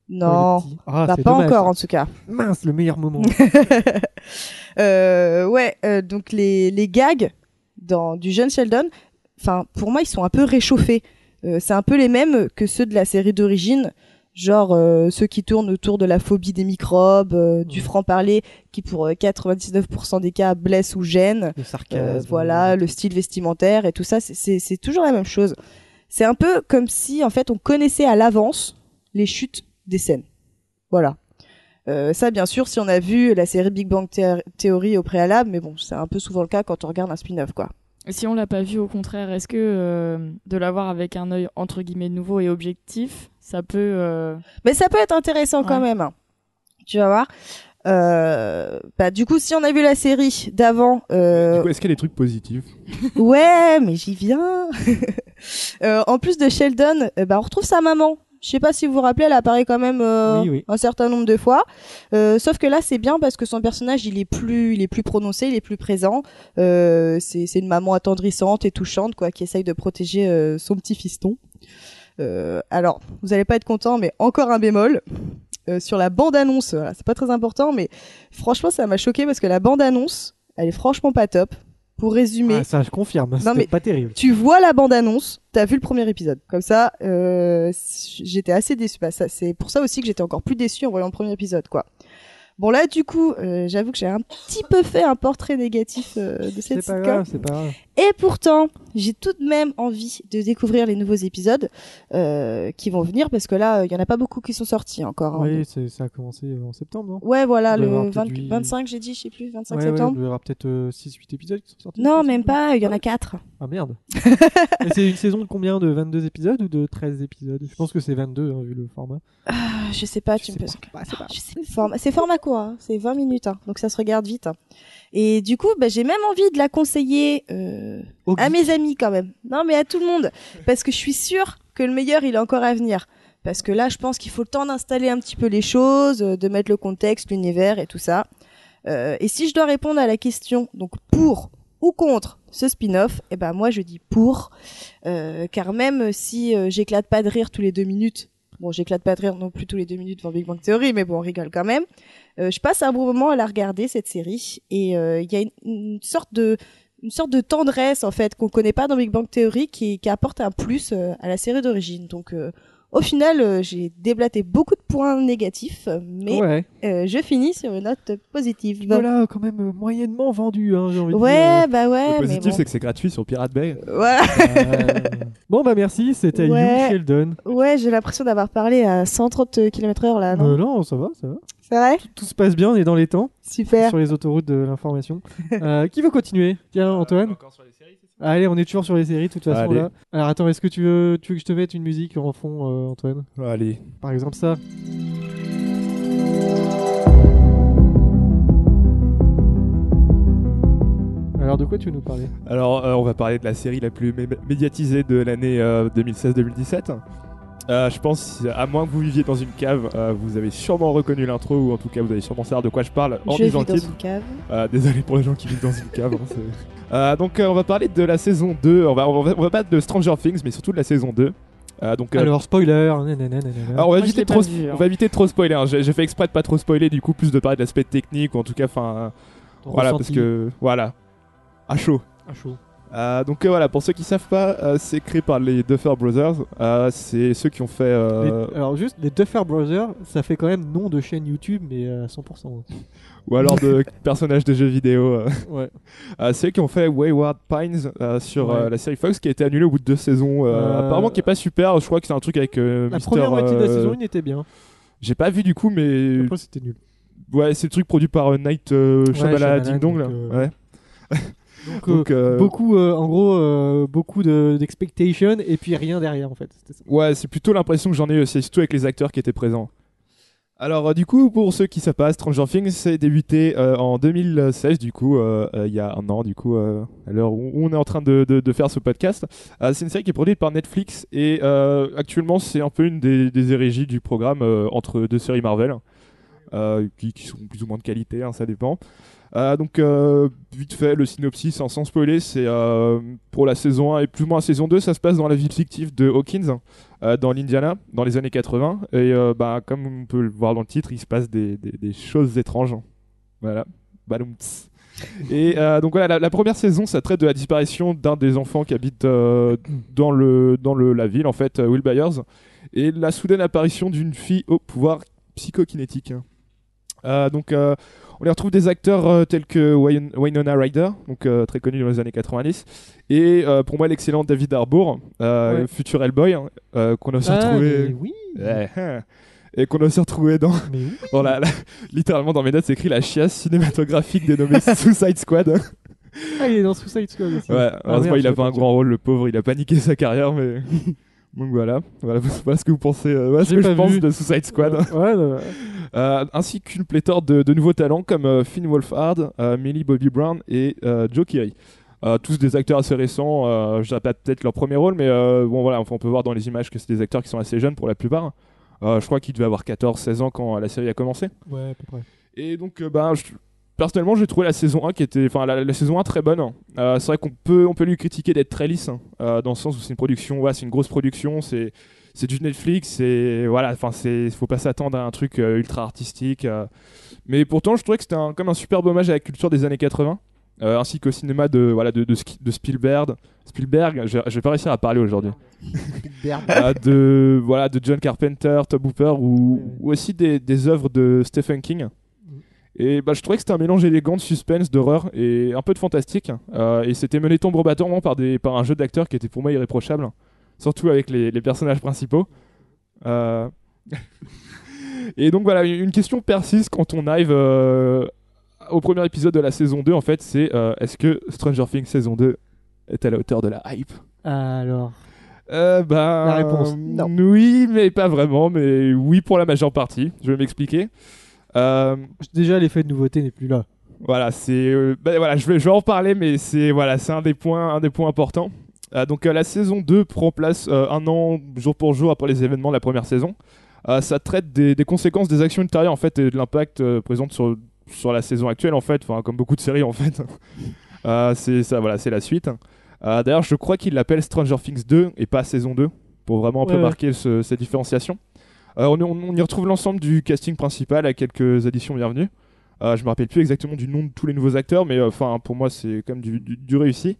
Non, Ouais. Ah, bah, pas dommage, encore en tout cas. Mince, le meilleur moment. Euh, ouais, euh, donc les, les gags dans, du jeune Sheldon, enfin, pour moi, ils sont un peu réchauffés. C'est un peu les mêmes que ceux de la série d'origine. Genre euh, ceux qui tournent autour de la phobie des microbes, euh, du franc-parler qui pour euh, 99% des cas blesse ou gêne. le Euh, sarcasme. voilà, le style vestimentaire et tout ça, c'est- c'est c'est toujours la même chose. C'est un peu comme si, en fait, on connaissait à l'avance les chutes des scènes. Voilà. Euh, ça, bien sûr, si on a vu la série Big Bang Theory au préalable, mais bon, c'est un peu souvent le cas quand on regarde un spin-off, quoi. Si on l'a pas vu, au contraire, est-ce que euh, de l'avoir avec un œil entre guillemets nouveau et objectif, ça peut. euh, Mais ça peut être intéressant quand même. hein. Tu vas voir. Euh, bah, du coup, si on a vu la série d'avant, euh, Du coup, est-ce qu'il y a des trucs positifs? Ouais, mais j'y viens. Euh, en plus de Sheldon, euh, bah, on retrouve sa maman. Je sais pas si vous vous rappelez, elle apparaît quand même euh, Oui, oui. un certain nombre de fois. Euh, sauf que là, c'est bien parce que son personnage, il est plus, il est plus prononcé, il est plus présent. Euh, c'est, c'est une maman attendrissante et touchante, quoi, qui essaye de protéger euh, son petit fiston. Euh, alors, vous allez pas être content, mais encore un bémol. Euh, sur la bande-annonce, voilà, c'est pas très important, mais franchement, ça m'a choqué parce que la bande-annonce, elle est franchement pas top. Pour résumer, Ah, ça, je confirme. C'était mais- pas terrible. tu vois la bande-annonce, t'as vu le premier épisode. Comme ça, euh, j'étais assez déçu. Bah, ça, c'est pour ça aussi que j'étais encore plus déçu en voyant le premier épisode, quoi. Bon là, du coup, euh, j'avoue que j'ai un petit peu fait un portrait négatif euh, de cette sitcom. grave, c'est pas grave. Et pourtant, j'ai tout de même envie de découvrir les nouveaux épisodes euh, qui vont venir parce que là, il y en a pas beaucoup qui sont sortis encore. hein. Oui, ça a commencé en septembre, non? Ouais, voilà, le avoir 20 peut-être huit- 25, j'ai dit, je sais plus, 25 Ouais, ouais, septembre. il y aura peut-être 6-8 épisodes qui sont sortis. Non, même pas, il y en a 4. Ah merde. C'est une saison de combien De 22 épisodes ou de 13 épisodes? Je pense que c'est 22 hein, vu le format. Ah, je sais pas, tu me sais poses. pas. Bah, c'est pas- Je sais, format- c'est format quoi hein, C'est 20 minutes, hein, donc ça se regarde vite. hein. Et du coup, bah, j'ai même envie de la conseiller euh, à mes amis quand même. Non, mais à tout le monde, parce que je suis sûre que le meilleur, il est encore à venir. Parce que là, je pense qu'il faut le temps d'installer un petit peu les choses, euh, de mettre le contexte, l'univers et tout ça. Euh, et si je dois répondre à la question, donc pour ou contre ce spin-off, eh ben moi je dis pour, euh, car même si euh, j'éclate pas de rire tous les deux minutes, bon j'éclate pas de rire non plus tous les deux minutes dans Big Bang Theory, mais bon on rigole quand même. Euh, je passe un bon moment à la regarder cette série et euh, il y a une, sorte de une sorte de tendresse en fait qu'on connaît pas dans Big Bang Theory qui, qui apporte un plus euh, à la série d'origine. Donc au final, euh, j'ai déblaté beaucoup de points négatifs, mais Ouais. euh, je finis sur une note positive. Voilà, quand même euh, moyennement vendu, hein, j'ai envie de Ouais, dire. bah ouais, Le positif, bon. c'est que c'est gratuit sur Pirate Bay. Voilà. Euh, bon, bah merci, c'était Ouais. You Sheldon. Ouais, j'ai l'impression d'avoir parlé à 130 km heure là, non? Euh, non, ça va, ça va. C'est vrai Tout se passe bien, on est dans les temps, Super. sur les autoroutes de l'information. Euh, qui veut continuer? Tiens, Antoine. Allez, on est toujours sur les séries, de toute façon, Allez. là. Alors attends, est-ce que tu veux, tu veux que je te mette une musique en fond, euh, Antoine? Allez. Par exemple ça. Alors de quoi tu veux nous parler? Alors, euh, on va parler de la série la plus mé- médiatisée de l'année euh, 2016-2017. Euh, je pense, à moins que vous viviez dans une cave, euh, vous avez sûrement reconnu l'intro, ou en tout cas vous allez sûrement savoir de quoi je parle en je vis dans titre. une cave. Euh, désolé pour les gens qui vivent dans une cave. hein, Euh, donc euh, on va parler de la saison 2, on va, on va, on va pas de Stranger Things, mais surtout de la saison 2. Euh, donc, euh, Alors spoiler. nanana, alors, on, va Moi, éviter trop, vu, hein. on va éviter de trop spoiler. hein. J'ai fait exprès de pas trop spoiler, du coup, plus de parler de l'aspect technique, ou en tout cas, enfin, voilà, ressenti. parce que, voilà, à chaud. Ah, chaud. Euh, donc euh, voilà, pour ceux qui savent pas, euh, c'est créé par les Duffer Brothers. C'est ceux qui ont fait. Les- alors juste les Duffer Brothers, ça fait quand même nom de chaîne YouTube, mais à 100%. Ou alors de personnages de jeux vidéo. Ouais. C'est eux qui ont fait Wayward Pines sur Ouais. la série Fox qui a été annulée au bout de deux saisons. Apparemment qui est pas super. Je crois que c'est un truc avec La Mister, première moitié de la saison 1 était bien. J'ai pas vu du coup, mais Après c'était nul. ouais, c'est le truc produit par Night Shyamalan, Ding Dong. là. Ouais. Donc, Donc, euh, beaucoup, euh, en gros, euh, beaucoup de- d'expectation et puis rien derrière en fait. Ça. Ouais, c'est plutôt l'impression que j'en ai eu, c'est surtout avec les acteurs qui étaient présents. Alors, euh, du coup, pour ceux qui savent pas, Stranger Things, c'est débuté euh, en 2016, du coup, euh, euh, il y a un an, du coup, euh, à l'heure où on est en train de, de- de faire ce podcast. Euh, c'est une série qui est produite par Netflix et euh, actuellement, c'est un peu une des, des hérégies du programme euh, entre deux séries Marvel, euh, qui, qui sont plus ou moins de qualité, hein, ça dépend. Euh, donc, euh, vite fait, le synopsis, hein, sans spoiler, c'est euh, pour la saison 1 et plus ou moins la saison 2, ça se passe dans la ville fictive de Hawkins, dans l'Indiana, dans les années 80. Et bah, comme on peut le voir dans le titre, il se passe des, des- choses étranges. Voilà. Baloumts. Et donc voilà, la, première saison, ça traite de la disparition d'un des enfants qui habite dans, le, dans le, la ville, en fait, Will Byers, et la soudaine apparition d'une fille au pouvoir psychokinétique. Euh, donc on les retrouve des acteurs euh, tels que Winona Ryder, donc euh, très connu dans les années 90, et euh, pour moi l'excellent David Harbour, Ouais. futur Hellboy, hein, qu'on a aussi Ah, retrouvé, oui. Ouais, et qu'on a aussi retrouvé dans, Mais oui. dans la, la- littéralement dans mes notes, c'est écrit la chiasse cinématographique dénommée Suicide Squad. ouais, Ah, il est dans Suicide Squad aussi. heureusement Ah, merde, il a pas un grand rôle, le pauvre, il a paniqué sa carrière, mais donc voilà, voilà, voilà ce que vous pensez, euh, voilà ce que je pense de Suicide Squad. Ouais, ouais, ouais. Euh, ainsi qu'une pléthore de, de nouveaux talents comme euh, Finn Wolfhard, euh, Millie Bobby Brown et Joe Keery. Tous des acteurs assez récents, je pas peut-être leur premier rôle, mais euh, bon voilà, enfin, on peut voir dans les images que c'est des acteurs qui sont assez jeunes pour la plupart. Je crois qu'ils devaient avoir 14-16 ans quand la série a commencé. Ouais, à peu près. Et donc, bah, je- personnellement, j'ai trouvé la saison 1 qui était, enfin, la, la saison 1 très bonne. Euh, c'est vrai qu'on peut, on peut lui critiquer d'être très lisse, hein, euh, dans le sens où c'est une production, ouais, c'est une grosse production, c'est, c'est du Netflix, et voilà, enfin, c'est, faut pas s'attendre à un truc euh, ultra artistique. mais pourtant, je trouvais que c'était un, comme un superbe hommage à la culture des années 80. euh, ainsi qu'au cinéma de voilà de, de, Ski- de Spielberg Spielberg je, je vais pas réussir à parler aujourd'hui de voilà de John Carpenter Tom Hooper ou, ou aussi des, des œuvres de Stephen King Et bah, je trouvais que c'était un mélange élégant de suspense, d'horreur et un peu de fantastique. Euh, et c'était mené tombe battement par, des, par un jeu d'acteurs qui était pour moi irréprochable, surtout avec les, les personnages principaux. Euh, et donc voilà, une question persiste quand on arrive euh, au premier épisode de la saison 2, en fait, c'est est-ce que Stranger Things saison 2 est à la hauteur de la hype? Alors, euh, bah, La réponse, non. Oui, mais pas vraiment, mais oui pour la majeure partie. Je vais m'expliquer. Euh, déjà l'effet de nouveauté n'est plus là. voilà, c'est, euh, bah, voilà, je vais, je vais en parler, mais c'est, voilà, c'est un des points, un des points importants. Euh, donc la saison 2 prend place un an jour pour jour après les événements de la première saison. Ça traite des, des conséquences des actions ultérieures en fait et de l'impact euh, présent sur sur la saison actuelle en fait, enfin comme beaucoup de séries en fait. C'est ça, voilà, c'est la suite. D'ailleurs, je crois qu'il l'appelle Stranger Things 2 et pas saison 2 pour vraiment un peu ouais. marquer ce- cette différenciation. Euh, on, on- on y retrouve l'ensemble du casting principal à quelques additions bienvenues. Euh, je me rappelle plus exactement du nom de tous les nouveaux acteurs, mais euh, enfin pour moi c'est quand même du, du- du réussi.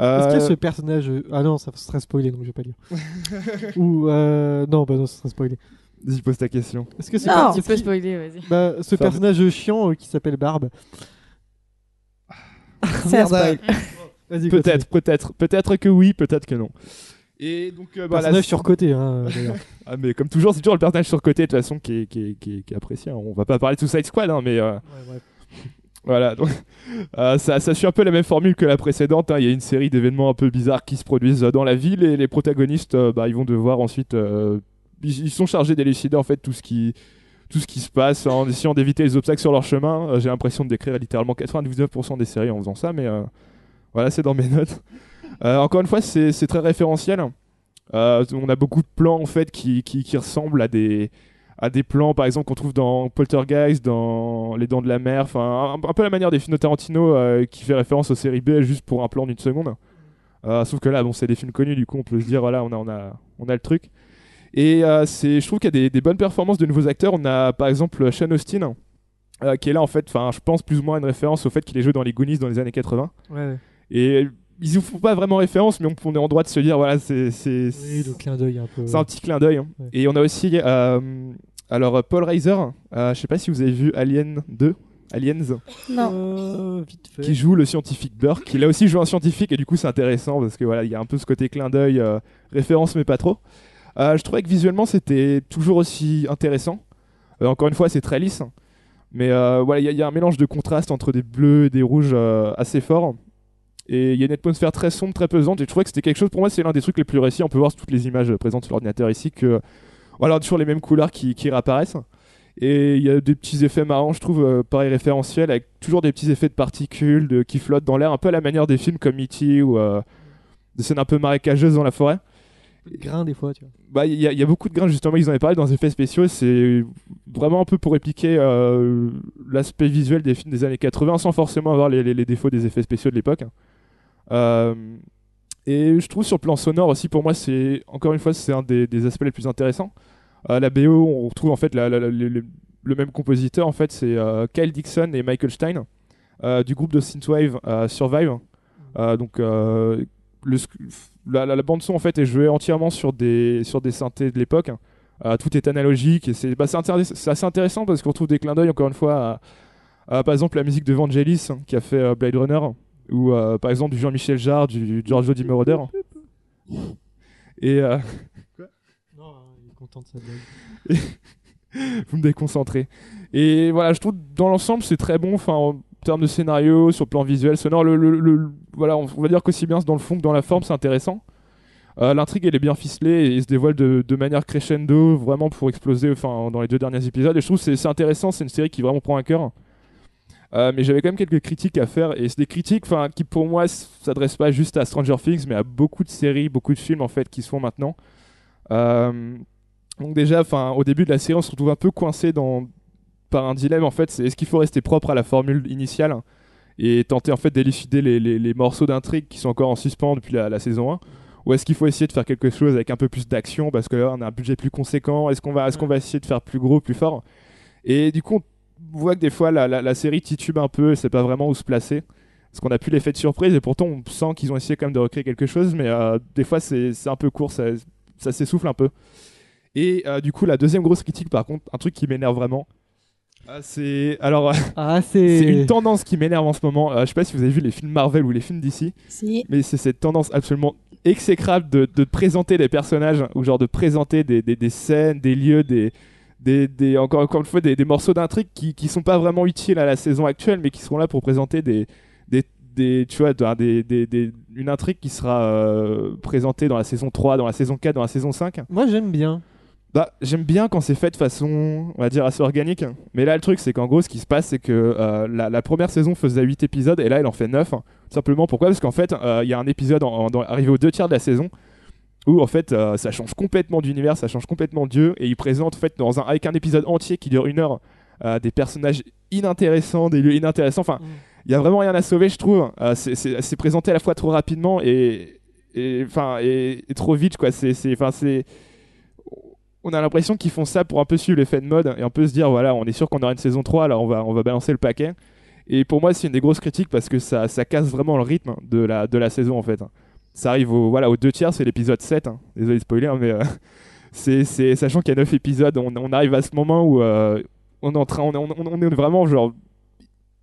Euh, Est-ce qu'il y a ce personnage Ah non, ça serait spoilé, donc je vais pas dire. Ou euh... non, bah non, ça serait spoilé. Vas-y, pose ta question. Est-ce que c'est Non. Tu est-ce peux spoiler, vas-y. bah, ce Enfin, personnage chiant euh, qui s'appelle Barbe. C'est un spoil. Vas-y, Peut-être, peut-être, peut-être que oui, peut-être que non. Et donc euh, bah, la- Personnage surcoté, hein, d'ailleurs. Ah, mais comme toujours, c'est toujours le personnage surcoté de toute façon qui est, qui est, qui est- qui est apprécié. hein. On va pas parler de Suicide Squad, hein, mais euh, Ouais. Voilà, donc, euh, ça, ça suit un peu la même formule que la précédente. hein. Il y a une série d'événements un peu bizarres qui se produisent euh, dans la ville et les protagonistes, euh, bah, ils vont devoir ensuite. euh, ils, sont chargés d'élucider en fait tout ce qui, tout ce qui se passe en essayant d'éviter les obstacles sur leur chemin. Euh, J'ai l'impression de décrire littéralement 99% des séries en faisant ça, mais euh, voilà, c'est dans mes notes. Euh, encore une fois, c'est très référentiel. Euh, on a beaucoup de plans en fait qui, qui, qui ressemblent à des à des plans par exemple qu'on trouve dans Poltergeist, dans Les Dents de la Mer, enfin un, un peu la manière des films de Tarantino euh, qui fait référence aux séries B juste pour un plan d'une seconde. Sauf que là, bon, c'est des films connus, du coup, on peut se dire voilà, on a on a on a le truc. Et c'est, je trouve qu'il y a des, des bonnes performances de nouveaux acteurs. On a par exemple Sean Austin. qui est là en fait, enfin je pense plus ou moins une référence au fait qu'il ait joué dans les Goonies dans les années 80 Ouais, ouais. et ils ne font pas vraiment référence mais on, on est en droit de se dire voilà c'est c'est Oui, le clin d'œil un peu. c'est un petit clin d'œil. hein. Ouais. Et on a aussi euh, alors Paul Reiser, euh, je sais pas si vous avez vu Alien 2, Aliens, Non. Euh, vite fait. qui joue le scientifique Burke. Il a aussi joué un scientifique et du coup c'est intéressant parce que voilà il y a un peu ce côté clin d'œil, euh, référence mais pas trop. Euh, je trouvais que visuellement c'était toujours aussi intéressant. Euh, encore une fois c'est très lisse, mais euh, voilà il y, y a un mélange de contraste entre des bleus et des rouges euh, assez fort. Et il y a une atmosphère très sombre, très pesante. Et je trouvais que c'était quelque chose, pour moi, c'est l'un des trucs les plus réussis. On peut voir sur toutes les images euh, présentes sur l'ordinateur ici que voilà, toujours les mêmes couleurs qui, qui réapparaissent. Et il y a des petits effets marrants, je trouve, euh, pareil référentiels, avec toujours des petits effets de particules de, qui flottent dans l'air, un peu à la manière des films comme E.T. ou euh, des scènes un peu marécageuses dans la forêt. Grain des fois, tu vois. Bah, il y, a- il y a beaucoup de grains, justement, ils en avaient parlé dans les effets spéciaux. C'est vraiment un peu pour répliquer euh, l'aspect visuel des films des années 80 sans forcément avoir les, les- les défauts des effets spéciaux de l'époque. Euh, et je trouve sur le plan sonore aussi, pour moi, c'est encore une fois, c'est un des, aspects les plus intéressants. Euh, la BO, on retrouve en fait le, même compositeur, en fait, c'est euh, Kyle Dixon et Michael Stein du groupe de synthwave Survive. Donc la, bande son en fait est jouée entièrement sur des sur des synthés de l'époque. Tout est analogique et c'est bah, assez intéressant parce qu'on retrouve des clins d'œil encore une fois à, par exemple la musique de Vangelis hein, qui a fait Blade Runner ou euh, par exemple du Jean-Michel Jarre, du Giorgio Di Moroder. Et euh, Non, il est content de sa blague. vous me déconcentrez. Et voilà, je trouve dans l'ensemble c'est très bon. Enfin, en termes de scénario, sur le plan visuel, sonore, le, le- le- dans on va dire qu'aussi bien dans le fond que dans la forme, c'est intéressant. Euh, L'intrigue elle est bien ficelée et se dévoile de, de manière crescendo, vraiment pour exploser. Enfin, dans les deux derniers épisodes. Et je trouve que c'est c'est intéressant. C'est une série qui vraiment prend un cœur. Euh, mais j'avais quand même quelques critiques à faire et c'est des critiques qui pour moi s'adressent pas juste à Stranger Things mais à beaucoup de séries beaucoup de films en fait qui se font maintenant. Euh, donc déjà au début de la série on se retrouve un peu coincé dans par un dilemme en fait c'est est-ce qu'il faut rester propre à la formule initiale et tenter en fait d'élucider les, les- les morceaux d'intrigue qui sont encore en suspens depuis la, la saison 1 ou est-ce qu'il faut essayer de faire quelque chose avec un peu plus d'action parce que là on a un budget plus conséquent est-ce qu'on va, est qu'on va essayer de faire plus gros plus fort? Et du coup on voit que des fois la, la- la série titube un peu et sait pas vraiment où se placer parce qu'on a plus l'effet de surprise et pourtant on sent qu'ils ont essayé quand même de recréer quelque chose mais euh, des fois c'est c'est un peu court ça, ça s'essouffle un peu et euh, du coup la deuxième grosse critique par contre un truc qui m'énerve vraiment Ah, c'est alors Ah, c'est c'est. une tendance qui m'énerve en ce moment. Euh, je sais pas si vous avez vu les films Marvel ou les films d'ici, Si. mais c'est cette tendance absolument exécrable de, de présenter des personnages ou genre de présenter des, des, des scènes, des lieux, des des, des encore encore une fois des, des morceaux d'intrigue qui qui sont pas vraiment utiles à la saison actuelle, mais qui seront là pour présenter des des, des tu vois des, des, des- une intrigue qui sera euh, présentée dans la saison 3, dans la saison 4, dans la saison 5. Moi, j'aime bien. Bah, j'aime bien quand c'est fait de façon, on va dire, assez organique. Mais là, le truc, c'est qu'en gros, ce qui se passe, c'est que euh, la, la première saison faisait 8 épisodes et là, elle en fait 9. Tout simplement, pourquoi? Parce qu'en fait, euh, il y a un épisode en, en- dans- arrivé aux deux tiers de la saison où, en fait, euh, ça change complètement d'univers, ça change complètement de Dieu. Et il présente, en fait, dans un, avec un épisode entier qui dure une heure, euh, des personnages inintéressants, des lieux inintéressants. Enfin, Mm. il y a vraiment rien à sauver, je trouve. Euh, c'est- présenté à la fois trop rapidement et. Enfin, et, et trop vite, quoi. C'est. c'est- Enfin, c'est on a l'impression qu'ils font ça pour un peu suivre l'effet de mode et un peu se dire voilà on est sûr qu'on aura une saison 3 alors on va, on va balancer le paquet et pour moi c'est une des grosses critiques parce que ça, ça casse vraiment le rythme de la, de la saison en fait ça arrive au, voilà, aux deux tiers c'est l'épisode 7 hein. désolé de spoiler hein, mais euh, c'est, sachant qu'il y a 9 épisodes on, on arrive à ce moment où euh, on, est en train, on, on, on est vraiment genre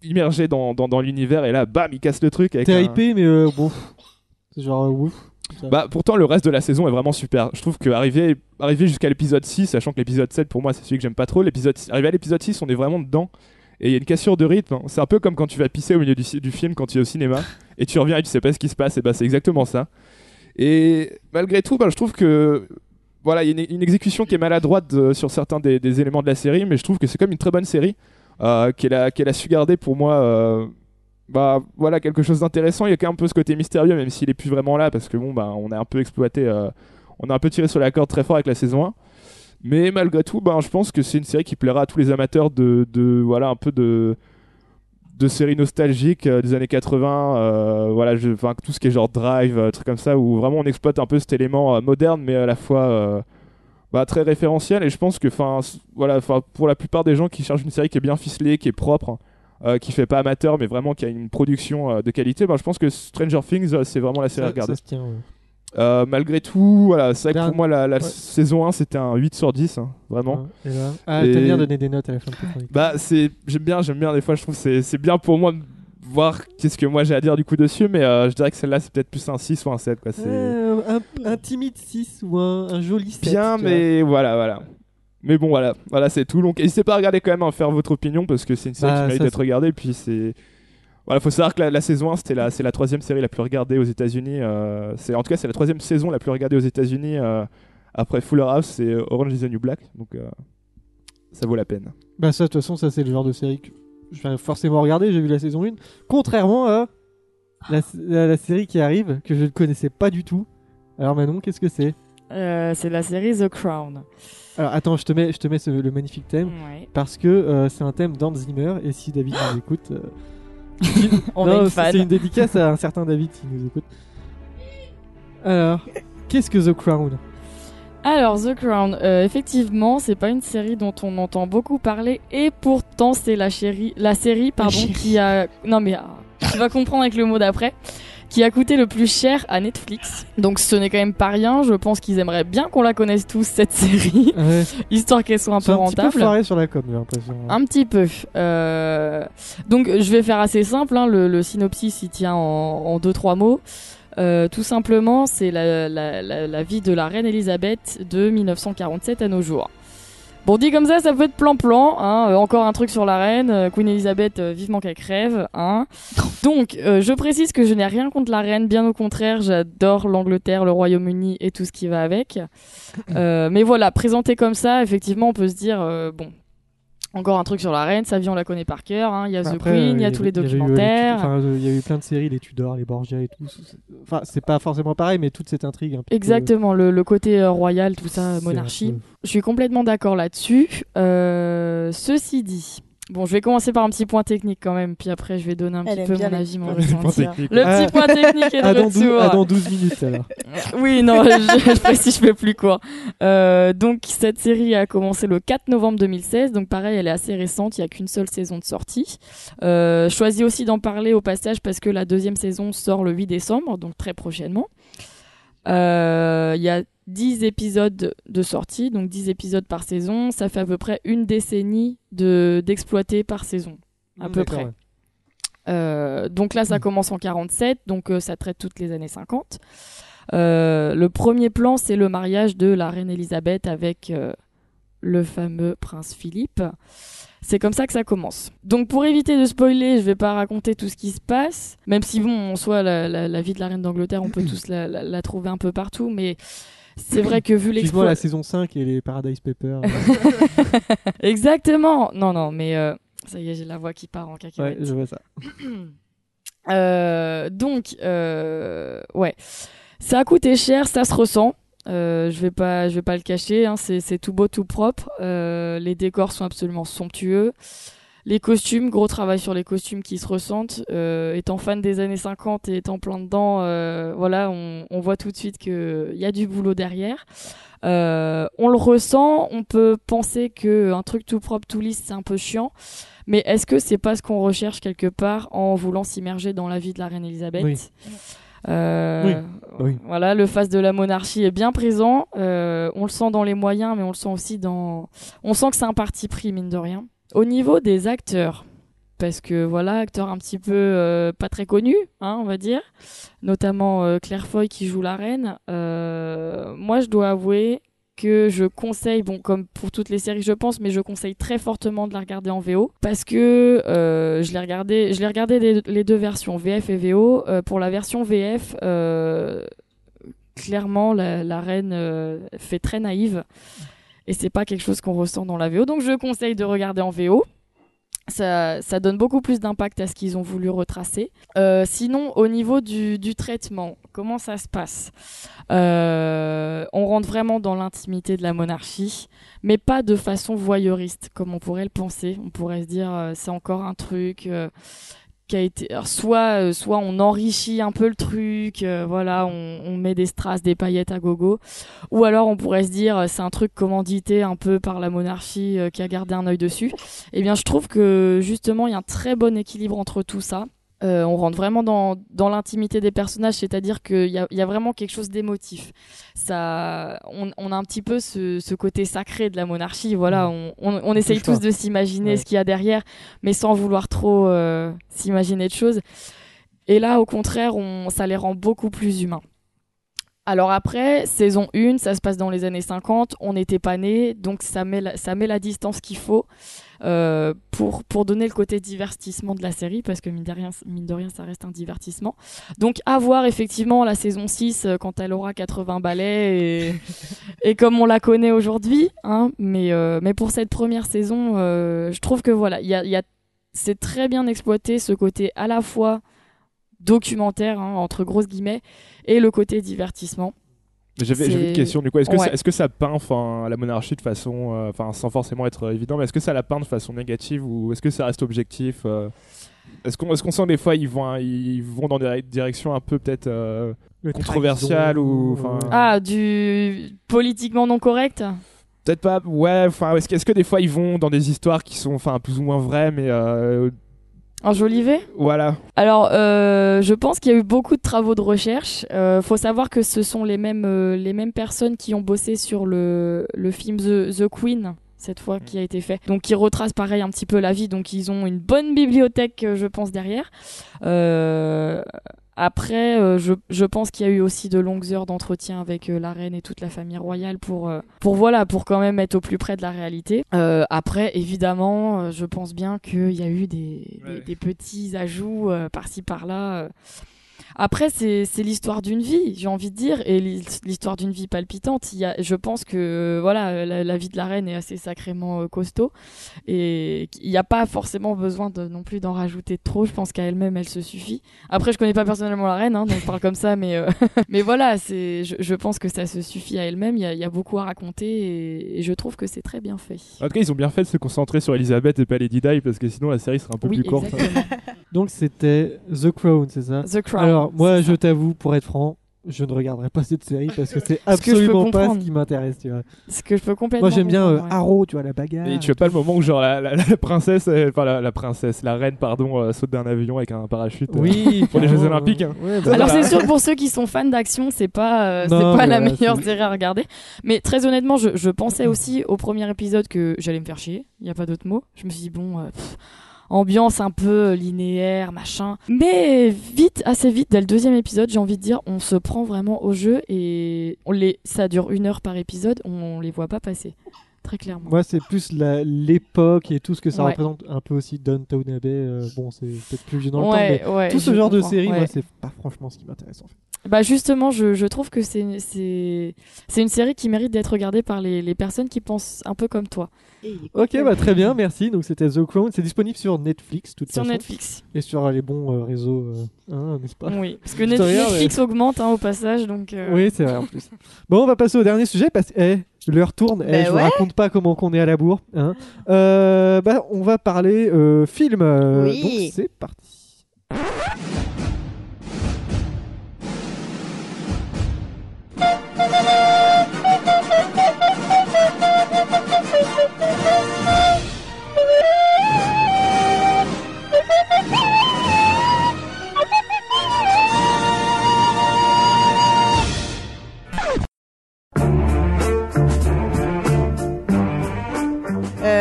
immergé dans, dans, dans l'univers et là bam il casse le truc T'es un- hypé, mais euh, bon. C'est genre, euh, ouf. Bah pourtant le reste de la saison est vraiment super. Je trouve que arriver, arriver jusqu'à l'épisode 6, sachant que l'épisode 7 pour moi c'est celui que j'aime pas trop, l'épisode arrivé à l'épisode 6 on est vraiment dedans et il y a une cassure de rythme. C'est un peu comme quand tu vas pisser au milieu du, film quand tu es au cinéma et tu reviens et tu sais pas ce qui se passe et bah c'est exactement ça. Et malgré tout bah, je trouve que voilà, il y a une, exécution qui est maladroite de- sur certains des, éléments de la série, mais je trouve que c'est comme une très bonne série euh, qu'elle a, su garder pour moi. euh, bah voilà quelque chose d'intéressant il y a quand même un peu ce côté mystérieux même s'il est plus vraiment là parce que bon bah on a un peu exploité euh, on a un peu tiré sur la corde très fort avec la saison 1 mais malgré tout ben je pense que c'est une série qui plaira à tous les amateurs de, de voilà un peu de de séries nostalgiques euh, des années 80 euh, voilà je, enfin, tout ce qui est genre drive euh, trucs comme ça où vraiment on exploite un peu cet élément euh, moderne mais à la fois bah, très référentiel et je pense que enfin voilà enfin pour la plupart des gens qui cherchent une série qui est bien ficelée qui est propre euh, qui fait pas amateur mais vraiment qui a une production de qualité ben, je pense que Stranger Things c'est vraiment la série à regarder ça se tient. ouais. Euh, malgré tout voilà c'est vrai que pour moi la, la ouais. saison 1 c'était un 8 sur 10 hein, vraiment et là- Ah, Et- t'aimes bien donner des notes à la fin de tes chroniques. bah c'est j'aime bien j'aime bien des fois je trouve que c'est bien pour moi de voir qu'est-ce que moi j'ai à dire du coup dessus mais euh, je dirais que celle-là c'est peut-être plus un 6 ou un 7 quoi c'est Euh, un, un timide 6 ou un, un joli 7. bien mais voilà voilà mais bon voilà voilà c'est tout donc n'hésitez pas à regarder quand même à faire votre opinion parce que c'est une série Bah, qui mérite d'être regardée puis c'est voilà faut savoir que la, la saison 1 c'était la c'est la troisième série la plus regardée aux États-Unis euh, c'est en tout cas c'est la troisième saison la plus regardée aux États-Unis euh, après Fuller House et Orange is the New Black donc euh, ça vaut la peine Bah, ça, de toute façon, ça, c'est le genre de série que je vais forcément regarder. J'ai vu la saison 1. Contrairement à la, la- la série qui arrive, que je ne connaissais pas du tout. Alors, Manon, qu'est-ce que c'est? Euh, c'est la série The Crown. Alors, attends, je te mets, je te mets ce- le magnifique thème. Ouais. Parce que euh, c'est un thème d'Hans Zimmer. Et si David nous écoute. euh, On non, a une c'est fan. c'est une dédicace à un certain David qui nous écoute. Alors, qu'est-ce que The Crown? Alors The Crown, euh, effectivement, c'est pas une série dont on entend beaucoup parler et pourtant c'est la chérie, la série pardon qui a non mais ah, tu vas comprendre avec le mot d'après qui a coûté le plus cher à Netflix. Donc ce n'est quand même pas rien, je pense qu'ils aimeraient bien qu'on la connaisse tous cette série Ouais, histoire qu'elle soit un peu un petit peu rentable. foiré sur la com, j'ai l'impression. Un petit peu. Euh, Donc je vais faire assez simple. hein. Le, le synopsis il tient en, en deux trois mots. Euh, tout simplement, c'est la, la, la, la vie de la reine Elisabeth de 1947 à nos jours. Bon, dit comme ça, ça peut être plan-plan. Hein. Euh, encore un truc sur la reine. Euh, Queen Elizabeth, euh, vivement qu'elle crève. Hein. Donc, euh, je précise que je n'ai rien contre la reine. Bien au contraire, j'adore l'Angleterre, le Royaume-Uni et tout ce qui va avec. Euh, mais voilà, présenté comme ça, effectivement, on peut se dire, euh, bon, encore un truc sur la reine, sa vie on la connaît par cœur, hein. il y a The Après, Queen, il y euh, a tous les il euh, documentaires. Enfin, euh, Il y a eu plein de séries, les Tudors, les Borgia et tout. Enfin, c'est pas forcément pareil, mais toute cette intrigue. un peu- Exactement, le, le côté euh, royal, tout ça, monarchie. Je suis complètement d'accord là-dessus. Euh, ceci dit, bon, je vais commencer par un petit point technique quand même, puis après je vais donner un Elle petit peu mon avis, mon ressenti. Le Ah. petit point technique est de Ah, dans 12, retour. ah, dans 12 minutes alors. Oui, non, je, je précise, je fais plus quoi. Euh, donc cette série a commencé le 4 novembre 2016, donc pareil, elle est assez récente, il y a qu'une seule saison de sortie. Euh, choisis aussi d'en parler au passage parce que la deuxième saison sort le 8 décembre, donc très prochainement. Euh, Il y a 10 épisodes de, sortie, donc 10 épisodes par saison. Ça fait à peu près une décennie de d'exploiter par saison, à peu près. ouais. Euh, donc là, ça Mm. commence en 47, donc euh, ça traite toutes les années 50. Euh, le premier plan, c'est le mariage de la reine Elisabeth avec le fameux prince Philippe. C'est comme ça que ça commence. Donc pour éviter de spoiler, je vais pas raconter tout ce qui se passe, même si bon, en soi, la, la- la vie de la reine d'Angleterre, on peut tous la, la- la trouver un peu partout, mais c'est vrai que vu l'exploit... la saison 5 et les Paradise Papers. Exactement Non, non, mais euh, ça y est, j'ai la voix qui part en ouais, cacahuète. je vois ça. Euh, donc, euh, ouais, ça a coûté cher, ça se ressent. Je vais pas, je vais pas le cacher. hein, c'est tout beau, tout propre. Les décors sont absolument somptueux. Les costumes, gros travail sur les costumes qui se ressentent. Euh, étant fan des années 50 et étant plein dedans, euh, voilà, on, on voit tout de suite qu'il y a du boulot derrière. Euh, on le ressent. On peut penser que un truc tout propre, tout lisse, c'est un peu chiant. Mais est-ce que c'est pas ce qu'on recherche quelque part en voulant s'immerger dans la vie de la reine Elisabeth? Oui. Euh, Oui. Oui. Voilà, le face de la monarchie est bien présent. Euh, on le sent dans les moyens, mais on le sent aussi dans. On sent que c'est un parti pris, mine de rien. Au niveau des acteurs, parce que voilà, acteurs un petit peu euh, pas très connus, hein, on va dire, notamment euh, Claire Foy qui joue la reine. Euh, moi, je dois avouer que je conseille, bon, comme pour toutes les séries, je pense, mais je conseille très fortement de la regarder en VO parce que je l'ai regardé, je l'ai regardé les, deux versions, VF et VO. Pour la version VF, clairement, la, reine fait très naïve et c'est pas quelque chose qu'on ressent dans la VO. Donc, je conseille de regarder en VO. Ça, ça donne beaucoup plus d'impact à ce qu'ils ont voulu retracer. Euh, sinon, au niveau du, traitement, comment ça se passe? Euh, On rentre vraiment dans l'intimité de la monarchie, mais pas de façon voyeuriste, comme on pourrait le penser. On pourrait se dire, euh, c'est encore un truc soit, euh, soit on enrichit un peu le truc, euh, voilà, on, met des strass, des paillettes à gogo, ou alors on pourrait se dire, euh, c'est un truc commandité un peu par la monarchie qui a gardé un œil dessus. Eh bien, je trouve que justement, il y a un très bon équilibre entre tout ça. Euh, on rentre vraiment dans, dans l'intimité des personnages, c'est-à-dire qu'il y a, il y a vraiment quelque chose d'émotif. Ça, on, on a un petit peu ce, ce côté sacré de la monarchie. Voilà, on, on, on essaye tous de s'imaginer Ouais. ce qu'il y a derrière, mais sans vouloir trop euh, s'imaginer de choses. Et là, au contraire, on, ça les rend beaucoup plus humains. Alors après, saison 1, ça se passe dans les années 50, on n'était pas nés, donc ça met la, ça met la distance qu'il faut euh, pour, pour donner le côté divertissement de la série, parce que mine de, rien, mine de rien, ça reste un divertissement. Donc à voir effectivement la saison 6 euh, quand elle aura 80 balais et, et comme on la connaît aujourd'hui. Hein, mais, euh, mais pour cette première saison, euh, je trouve que voilà, a, y a, c'est très bien exploité ce côté à la fois documentaire, hein, entre grosses guillemets, et le côté divertissement. J'avais une question du coup. Est-ce que, Ouais. ça, est-ce que ça peint enfin, la monarchie de façon. euh, Enfin, sans forcément être évident, mais est-ce que ça la peint de façon négative ou est-ce que ça reste objectif euh, Est-ce qu'on est sent des fois ils vont, ils vont dans des directions un peu peut-être euh, Le controversiales ou. Ah, du politiquement non correct? Peut-être pas. Ouais, enfin, est-ce que, que des fois ils vont dans des histoires qui sont enfin plus ou moins vraies, mais euh, Enjolivé voilà. Alors, euh, je pense qu'il y a eu beaucoup de travaux de recherche. Euh, faut savoir que ce sont les mêmes, euh, les mêmes personnes qui ont bossé sur le, le film The, The Queen cette fois qui a été fait. Donc qui retrace pareil un petit peu la vie. Donc ils ont une bonne bibliothèque, je pense, derrière. Euh, après, euh, je, je pense qu'il y a eu aussi de longues heures d'entretien avec euh, la reine et toute la famille royale pour, euh, pour voilà, pour quand même être au plus près de la réalité. Après, évidemment, je pense bien qu'il y a eu des, Ouais. des, des petits ajouts par-ci par-là. Après, c'est c'est l'histoire d'une vie, j'ai envie de dire, et l'hi- l'histoire d'une vie palpitante. Il y a, je pense que voilà, la, la vie de la reine est assez sacrément euh, costaud, et il n'y a pas forcément besoin de, non plus d'en rajouter trop. Je pense qu'à elle-même, elle se suffit. Après, je connais pas personnellement la reine, hein, donc je parle comme ça, mais euh, mais voilà, c'est, je, je pense que ça se suffit à elle-même. Il y a, il y a beaucoup à raconter, et, et je trouve que c'est très bien fait. En tout cas, ils ont bien fait de se concentrer sur Elisabeth et pas Lady Di parce que sinon la série serait un peu Oui, plus courte. Donc c'était The Crown, c'est ça? The Crown. Alors moi, je t'avoue, pour être franc, je ne regarderai pas cette série parce que c'est que absolument pas ce qui m'intéresse. Tu vois. Ce que je peux complètement. Moi, j'aime bien euh, comprendre, ouais. Arrow, tu vois, la bagarre. Et tu as pas le moment où genre la, la- la princesse, euh, enfin la, la princesse, la reine pardon, euh, saute d'un avion avec un parachute. euh. Oui, Pour les Jeux Olympiques, hein. ouais, bah, Alors Voilà. c'est sûr pour ceux qui sont fans d'action, c'est pas euh, c'est Non, pas la meilleure série à regarder. Mais très honnêtement, je, je pensais aussi au premier épisode que j'allais me faire chier. Il y a pas d'autre mot. Je me suis dit bon, euh, pff, ambiance un peu linéaire, machin. Mais vite, assez vite, dès le deuxième épisode, j'ai envie de dire, on se prend vraiment au jeu et on les, ça dure une heure par épisode, on les voit pas passer. Très clairement. Moi, c'est plus la- l'époque et tout ce que ça Ouais. représente. Un peu aussi Downtown Abbey. euh, bon, c'est peut-être plus vieux dans le temps, mais ouais, ouais, tout ce genre de série, ouais. moi, c'est pas franchement ce qui m'intéresse en fait. Bah justement, je, je trouve que c'est c'est c'est une série qui mérite d'être regardée par les, les personnes qui pensent un peu comme toi Ok, bah très bien, merci. Donc c'était The Crown. C'est disponible sur Netflix, de toute sur façon. Netflix. Et sur les bons euh, réseaux, euh, hein, n'est-ce pas? Oui, parce que regarde, Netflix augmente hein, au passage, donc. euh, Oui, c'est vrai en plus. bon, on va passer au dernier sujet parce que eh, l'heure tourne. Eh, Bah je vous raconte pas comment qu'on est à la bourre. Hein. Euh, bah, on va parler euh, film. euh, Oui. Donc c'est parti.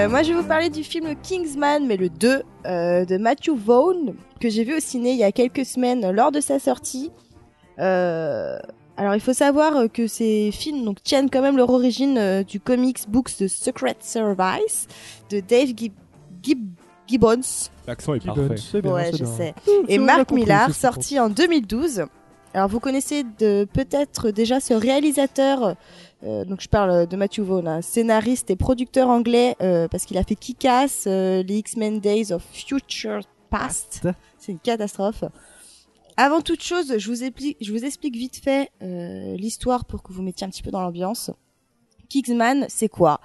Euh, moi, je vais vous parler du film Kingsman, mais le 2 euh, de Matthew Vaughn, que j'ai vu au ciné il y a quelques semaines lors de sa sortie. Euh, alors, il faut savoir que ces films donc, tiennent quand même leur origine euh, du comics books The Secret Service de Dave Gib- Gib- Gibbons. L'accent est Gibbons, parfait. bien, ouais, c'est je bien. sais. Et compris, Millar, sorti en 2012. Alors vous connaissez peut-être déjà ce réalisateur, euh, donc je parle de Matthew Vaughn, hein, scénariste et producteur anglais euh, parce qu'il a fait Kick-Ass, euh, les X-Men Days of Future Past. C'est une catastrophe. Avant toute chose, je vous explique, je vous explique vite fait euh, l'histoire pour que vous mettiez un petit peu dans l'ambiance. Kingsman, c'est quoi?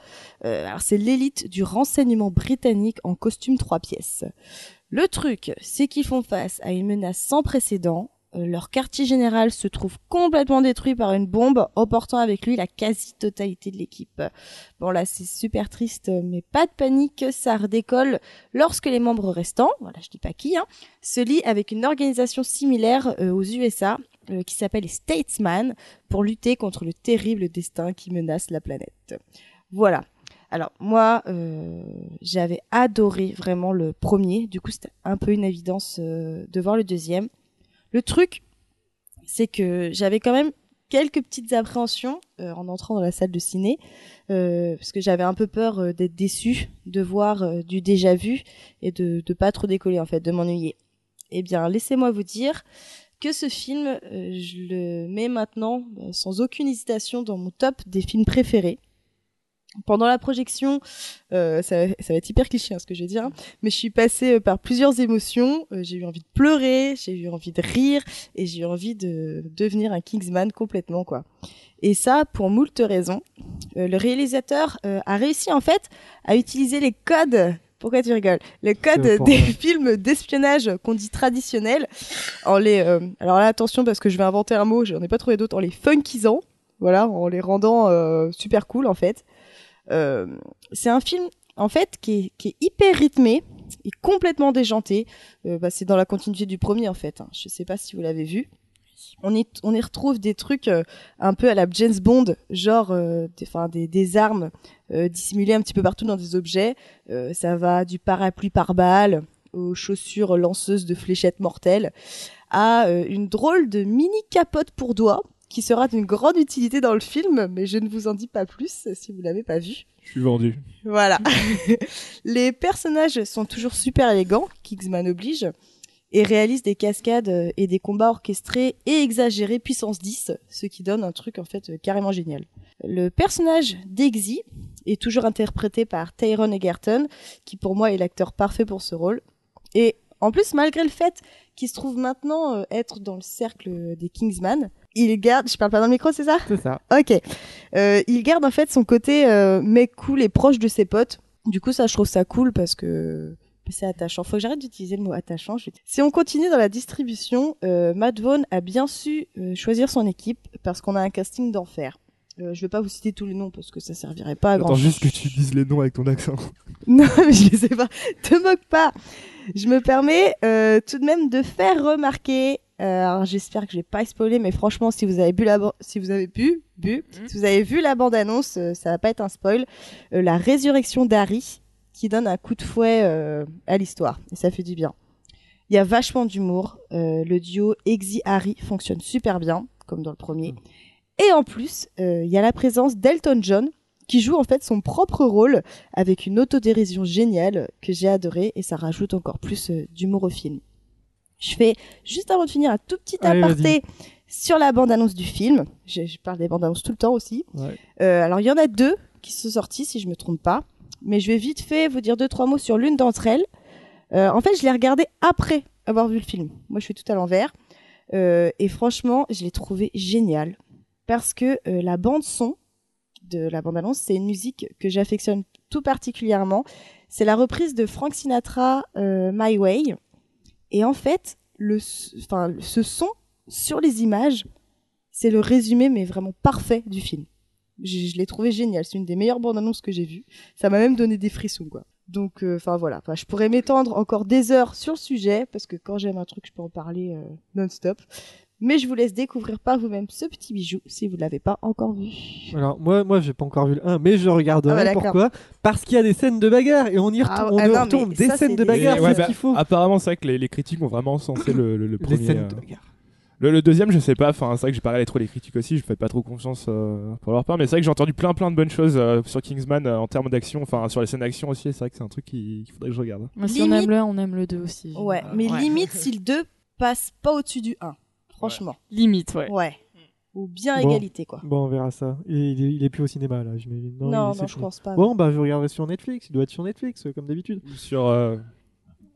Euh, Alors c'est l'élite du renseignement britannique en costume trois pièces. Le truc, c'est qu'ils font face à une menace sans précédent. Euh, leur quartier général se trouve complètement détruit par une bombe, emportant avec lui la quasi-totalité de l'équipe. Bon là, c'est super triste, mais pas de panique, ça redécolle lorsque les membres restants, voilà, je dis pas qui, hein, se lient avec une organisation similaire euh, aux USA euh, qui s'appelle les Statesman pour lutter contre le terrible destin qui menace la planète. Voilà. Alors moi, j'avais adoré vraiment le premier. Du coup, c'était un peu une évidence de voir le deuxième. Le truc, c'est que j'avais quand même quelques petites appréhensions euh, en entrant dans la salle de ciné, euh, parce que j'avais un peu peur euh, d'être déçue, de voir du déjà vu et de, de pas trop décoller en fait, de m'ennuyer. Eh bien, laissez-moi vous dire que ce film, je le mets maintenant sans aucune hésitation dans mon top des films préférés. Pendant la projection, euh, ça, ça va être hyper cliché hein, ce que je vais dire, hein, mais je suis passée euh, par plusieurs émotions. Euh, j'ai eu envie de pleurer, j'ai eu envie de rire, et j'ai eu envie de devenir un Kingsman complètement quoi. Et ça pour moult raisons. Euh, le réalisateur a réussi en fait à utiliser les codes. Pourquoi tu rigoles? Les codes C'est pour des films d'espionnage qu'on dit traditionnels, en les. alors là attention parce que je vais inventer un mot, j'en ai pas trouvé d'autre, en les funkisant, voilà, en les rendant super cool en fait. Euh, c'est un film en fait qui est, qui est hyper rythmé et complètement déjanté. Euh, bah, c'est dans la continuité du premier en fait. hein. Je sais pas si vous l'avez vu. On y, on y retrouve des trucs euh, un peu à la James Bond, genre euh, des, des, des armes euh, dissimulées un petit peu partout dans des objets. Euh, ça va du parapluie par balle aux chaussures lanceuses de fléchettes mortelles à une drôle de mini capote pour doigts qui sera d'une grande utilité dans le film, mais je ne vous en dis pas plus si vous l'avez pas vu. Je suis vendu. Voilà. les personnages sont toujours super élégants, Kingsman oblige, et réalisent des cascades euh, et des combats orchestrés et exagérés puissance 10, ce qui donne un truc en fait euh, carrément génial. Le personnage d'Exy est toujours interprété par Tyrone Egerton, qui pour moi est l'acteur parfait pour ce rôle. Et en plus, malgré le fait qu'il se trouve maintenant euh, être dans le cercle des Kingsman, il garde, je parle pas dans le micro, c'est ça? C'est ça. Ok. Euh, il garde en fait son côté euh, mec cool et proche de ses potes. Du coup, ça, je trouve ça cool parce que c'est attachant. Faut que j'arrête d'utiliser le mot attachant. Je- Si on continue dans la distribution, euh, Matt Vaughn a bien su euh, choisir son équipe parce qu'on a un casting d'enfer. Euh, je vais pas vous citer tous les noms parce que ça servirait pas à grand Attends chose. juste que tu dises les noms avec ton accent. Non, mais je les sais pas. Te moque pas. Je me permets euh, tout de même de faire remarquer. Euh, alors j'espère que je vais pas spoiler, mais franchement, si vous avez bu la, si vous avez bu, bu, Mhm. si vous avez vu la bande annonce, ça va pas être un spoil. Euh, la résurrection d'Harry qui donne un coup de fouet euh, à l'histoire et ça fait du bien. Il y a vachement d'humour. euh, le duo Exy Harry fonctionne super bien, comme dans le premier. Et en plus, euh, il y a la présence d'Elton John qui joue en fait son propre rôle avec une autodérision géniale que j'ai adorée et ça rajoute encore plus euh, d'humour au film. Je fais juste avant de finir un tout petit Allez, aparté sur la bande-annonce du film. Je, je parle des bandes-annonces tout le temps aussi. Ouais. Euh, alors il y en a deux qui sont sorties si je me trompe pas, mais je vais vite fait vous dire deux trois mots sur l'une d'entre elles. Euh, en fait, je l'ai regardée après avoir vu le film. Moi, je fais tout à l'envers Euh, et franchement, je l'ai trouvé génial parce que la bande son de la bande-annonce, c'est une musique que j'affectionne tout particulièrement. C'est la reprise de Frank Sinatra, My Way. Et en fait, le, enfin, ce son sur les images, c'est le résumé, mais vraiment parfait du film. Je, l'ai trouvé génial. C'est une des meilleures bandes annonces que j'ai vues. Ça m'a même donné des frissons, quoi. Donc, euh, enfin voilà. Je pourrais m'étendre encore des heures sur le sujet parce que quand j'aime un truc, je peux en parler euh, non-stop. Mais je vous laisse découvrir par vous-même ce petit bijou si vous ne l'avez pas encore vu. Alors moi, moi, j'ai pas encore vu le 1, mais je regarderai. Ah bah. Pourquoi? Parce qu'il y a des scènes de bagarre et on y Ah, retourne, on ah y non, des ça, scènes de bagarre, c'est ouais, ce bah, qu'il faut. Apparemment, c'est vrai que les, les critiques ont vraiment encensé le, le, le Les premier. scènes euh. de bagarre. Le, le deuxième, je sais pas, enfin, c'est vrai que j'ai pas regardé trop les critiques aussi, je fais pas trop confiance euh, pour leur part, mais c'est vrai que j'ai entendu plein plein de bonnes choses euh, sur Kingsman euh, en termes d'action, enfin, sur les scènes d'action aussi, c'est vrai que c'est un truc qui- qu'il faudrait que je regarde. Mais si on aime le 1, on aime le 2 aussi. Ouais, Euh, mais limite si le 2 passe pas au-dessus du 1. Franchement. Limite, ouais. Ouais. Ou bien Bon. égalité, quoi. Bon, on verra ça. Et il est, il est plus au cinéma là, j'imagine. Non, il- non, c'est je pense pas. Bon, bah je regarderai sur Netflix. Il doit être sur Netflix, euh, comme d'habitude. Sur. euh,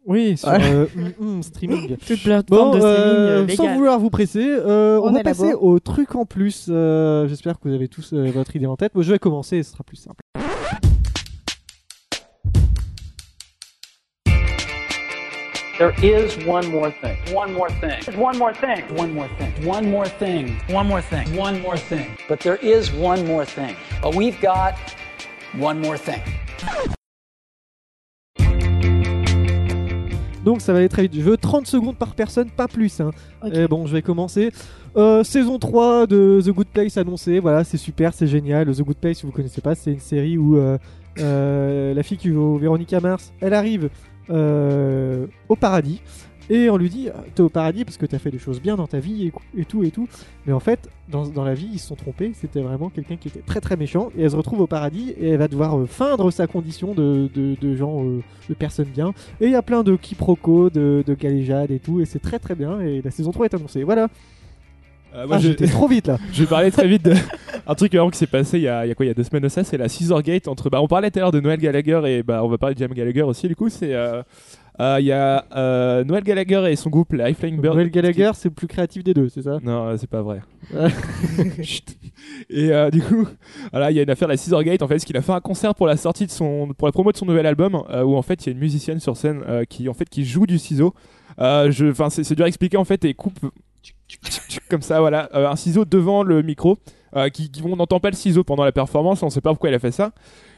Oui, sur Ouais. euh, mm, mm, streaming. Toute plateforme Bon, de streaming euh, sans vouloir vous presser, euh, on, On va passer au truc en plus. Euh, J'espère que vous avez tous euh, votre idée en tête. Moi, je vais commencer, et ce sera plus simple. There is one more thing. One more thing. One more thing. One more thing. One more thing. One more thing. One more thing. But there is one more thing. But we've got one more thing. Donc ça va aller très vite. Je veux 30 secondes par personne, pas plus. Hein. Ok. Et bon, je vais commencer. Euh, saison 3 de The Good Place annoncée. Voilà, c'est super, c'est génial. The Good Place, si vous connaissez pas, c'est une série où euh, euh, la fille qui joue Véronica Mars, elle arrive au paradis. Et on lui dit, t'es au paradis parce que t'as fait des choses bien dans ta vie et, tout et tout. Mais en fait, dans, dans la vie, ils se sont trompés. C'était vraiment quelqu'un qui était très très méchant. Et elle se retrouve au paradis et elle va devoir euh, feindre sa condition de, de, de gens, euh, de personnes bien. Et il y a plein de quiproquos, de, de galéjades et tout. Et c'est très très bien. Et la saison 3 est annoncée. Voilà. Euh, moi, Ah, j'étais trop vite là. Je vais parler très vite de un truc vraiment qui s'est passé il y, a, il y a quoi il y a deux semaines de ça c'est la Scissor Gate entre bah on parlait tout à l'heure de Noël Gallagher et bah on va parler de James Gallagher aussi du coup c'est euh, euh, il y a euh, Noël Gallagher et son groupe High Flying Birds Noël Gallagher, c'est le plus créatif des deux, c'est ça? Non euh, c'est pas vrai. Et euh, du coup voilà il y a une affaire la Scissor Gate en fait qu'il a fait un concert pour la sortie de son pour la promo de son nouvel album euh, où en fait il y a une musicienne sur scène euh, qui en fait qui joue du ciseau. Euh, c'est dur à expliquer en fait et coupe comme ça voilà euh, un ciseau devant le micro euh, qui, on n'entend pas le ciseau pendant la performance on sait pas pourquoi il a fait ça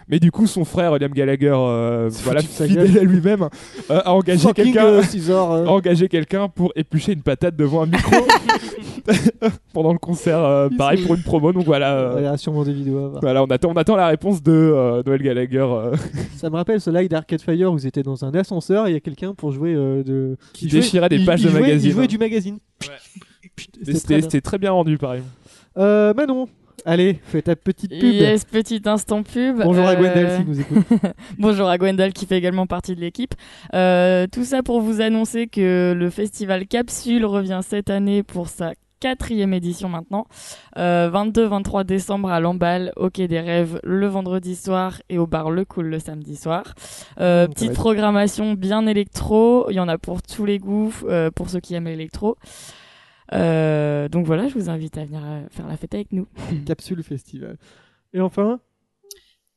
mais du coup son frère Liam Gallagher euh, voilà fidèle à lui-même euh, a engagé quelqu'un euh, euh. engagé quelqu'un pour éplucher une patate devant un micro pendant le concert euh, pareil pour une promo donc voilà euh, Il y a sûrement des vidéos à voir. voilà on attend on attend la réponse de euh, Noël Gallagher euh, Ça me rappelle ce live d'Arcade Fire où ils étaient dans un ascenseur et il y a quelqu'un pour jouer euh, de. qui il jouait- déchirait des pages il de jouait- magazine Il jouait du magazine. C'était très bien. c'était très bien rendu pareil Euh, Manon, allez, fais ta petite pub. Yes, petit instant pub. Bonjour à Euh, Gwendal si nous écoute. Bonjour à Gwendal qui fait également partie de l'équipe. Euh, tout ça pour vous annoncer que le festival Capsule revient cette année pour sa quatrième édition maintenant. Euh, 22-23 décembre à Lamballe, au Quai des Rêves le vendredi soir et au bar Le Cool le samedi soir. Euh, va petite programmation bien électro, il y en a pour tous les goûts, euh, pour ceux qui aiment l'électro. Euh, donc voilà, je vous invite à venir euh, faire la fête avec nous. Capsule Festival. Et enfin,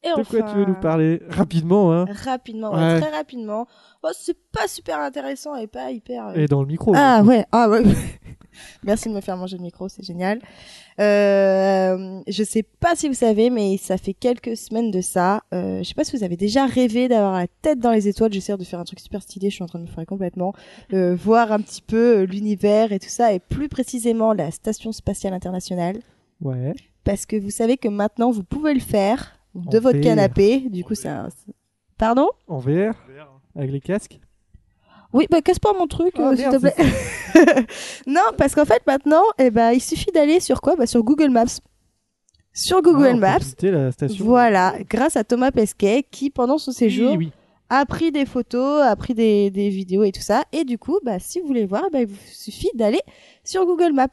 Et De enfin, quoi tu veux nous parler Rapidement, hein Rapidement, ouais, Ouais. très rapidement. Bon, c'est pas super intéressant et pas hyper. euh, Et dans le micro. Ah ouais, ah ouais. Merci de me faire manger le micro, c'est génial. Euh, je sais pas si vous savez, mais ça fait quelques semaines de ça. Euh, je sais pas si vous avez déjà rêvé d'avoir la tête dans les étoiles. J'essaie de faire un truc super stylé. Je suis en train de me faire complètement euh, voir un petit peu euh, l'univers et tout ça, et plus précisément la station spatiale internationale. Ouais. Parce que vous savez que maintenant vous pouvez le faire de En votre VR. canapé. Du coup, un... Pardon? En VR Avec les casques? Oui, bah casse pas mon truc, Ah, euh, s'il te plaît. non, parce qu'en fait maintenant, eh ben, il suffit d'aller sur quoi? Bah, Sur Google Maps. Sur Google Ah, on peut Maps, la station. voilà, grâce à Thomas Pesquet qui, pendant son séjour, Oui, oui. a pris des photos, a pris des, des vidéos et tout ça. Et du coup, bah, si vous voulez le voir, bah, il vous suffit d'aller sur Google Maps.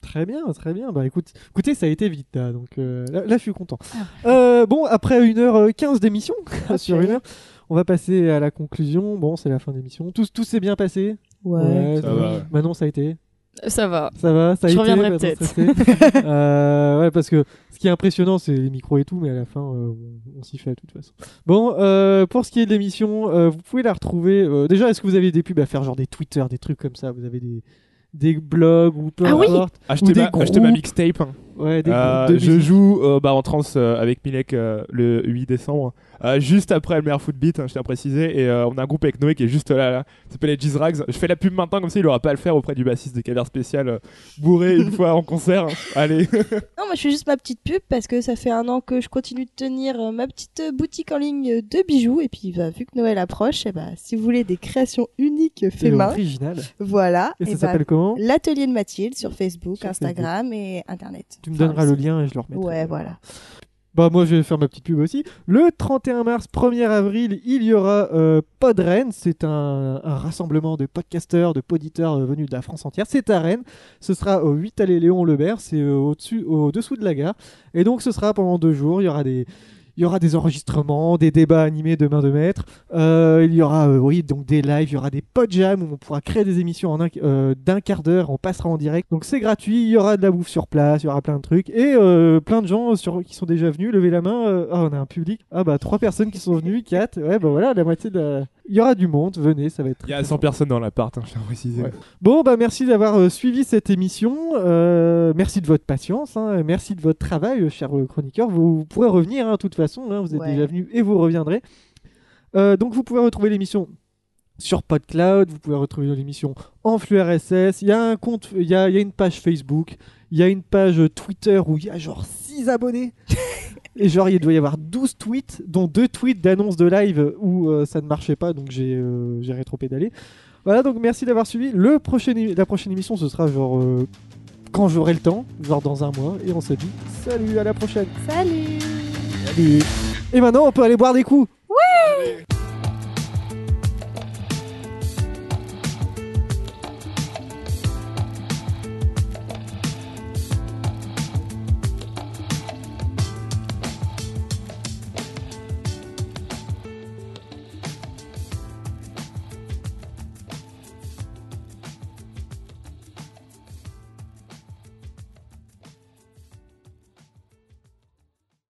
Très bien, très bien. Bah écoute, écoutez, ça a été vite là, donc euh, là, là, je suis content. Ah. Euh, bon, après 1h15 d'émission, sur une heure, on va passer à la conclusion. Bon, c'est la fin d'émission. Tout, tout s'est bien passé Ouais. Ça va. Manon, ça a été Ça va. Ça va Ça a Je été reviendrai peut-être. Euh, Ouais, parce que ce qui est impressionnant, c'est les micros et tout, mais à la fin, euh, on, on s'y fait de toute façon. Bon, euh, pour ce qui est de l'émission, euh, vous pouvez la retrouver. euh, déjà, est-ce que vous avez des pubs à faire, genre des Twitter, des trucs comme ça? Vous avez des, des blogs ou peu Ah oui importe Achetez des ma, achetez ma groupes. mixtape. hein. Ouais, des Euh, de je joue euh, bah, en trans euh, avec Milek euh, le 8 décembre, euh, juste après le meilleur footbeat, hein, je tiens à préciser. Et euh, on a un groupe avec Noé qui est juste là, là. Ça s'appelle les Jeez Rags. Je fais la pub maintenant, comme ça il aura pas à le faire auprès du bassiste des Cavers Spécial euh, bourré une fois en concert. hein. Allez. Non, moi je fais juste ma petite pub parce que ça fait un an que je continue de tenir euh, ma petite boutique en ligne de bijoux. Et puis, bah, vu que Noël approche, eh bah, si vous voulez des créations uniques fait C'est main, original. voilà. Et ça eh bah, s'appelle comment? L'atelier de Mathilde sur Facebook, Sur Instagram et Internet. Tu me Enfin, donneras le lien et je le remettrai. Ouais, voilà. Bah moi je vais faire ma petite pub aussi. Le 31 mars, 1er avril, il y aura euh, Pod Rennes. C'est un, un rassemblement de podcasteurs, de poditeurs euh, venus de la France entière. C'est à Rennes. Ce sera au 8 allée Léon Lebert. C'est euh, au-dessus, au-dessous de la gare. Et donc ce sera pendant deux jours. Il y aura des il y aura des enregistrements, des débats animés de main de maître. Euh, il y aura, euh, oui, donc des lives. Il y aura des podjams où on pourra créer des émissions en euh, d'un quart d'heure. On passera en direct. Donc c'est gratuit. Il y aura de la bouffe sur place. Il y aura plein de trucs et plein de gens qui sont déjà venus. Levez la main. ah, on a un public. Ah bah trois personnes qui sont venues, quatre. Ouais, bah voilà, la moitié de. Il y aura du monde. Venez, ça va être. Il y a 100 personnes dans l'appart, hein, je tiens à préciser. Ouais. Bon, bah merci d'avoir euh, suivi cette émission. Euh, merci de votre patience. hein. Merci de votre travail, euh, chers chroniqueurs. Vous, vous pourrez revenir, hein, de toute façon. hein. vous êtes Ouais. déjà venus et vous reviendrez. Euh, donc, vous pouvez retrouver l'émission sur PodCloud. Vous pouvez retrouver l'émission en flux RSS. Il y a un compte, il y a, il y a une page Facebook. Il y a une page Twitter où il y a genre 6 abonnés. Et genre, il doit y avoir 12 tweets, dont 2 tweets d'annonce de live où euh, ça ne marchait pas, donc j'ai euh, rétro-pédalé. Voilà, donc merci d'avoir suivi. Le prochain, la prochaine émission, ce sera genre euh, quand j'aurai le temps, genre dans un mois. Et on se dit salut, à la prochaine. Salut Salut. Et maintenant, on peut aller boire des coups. Ouais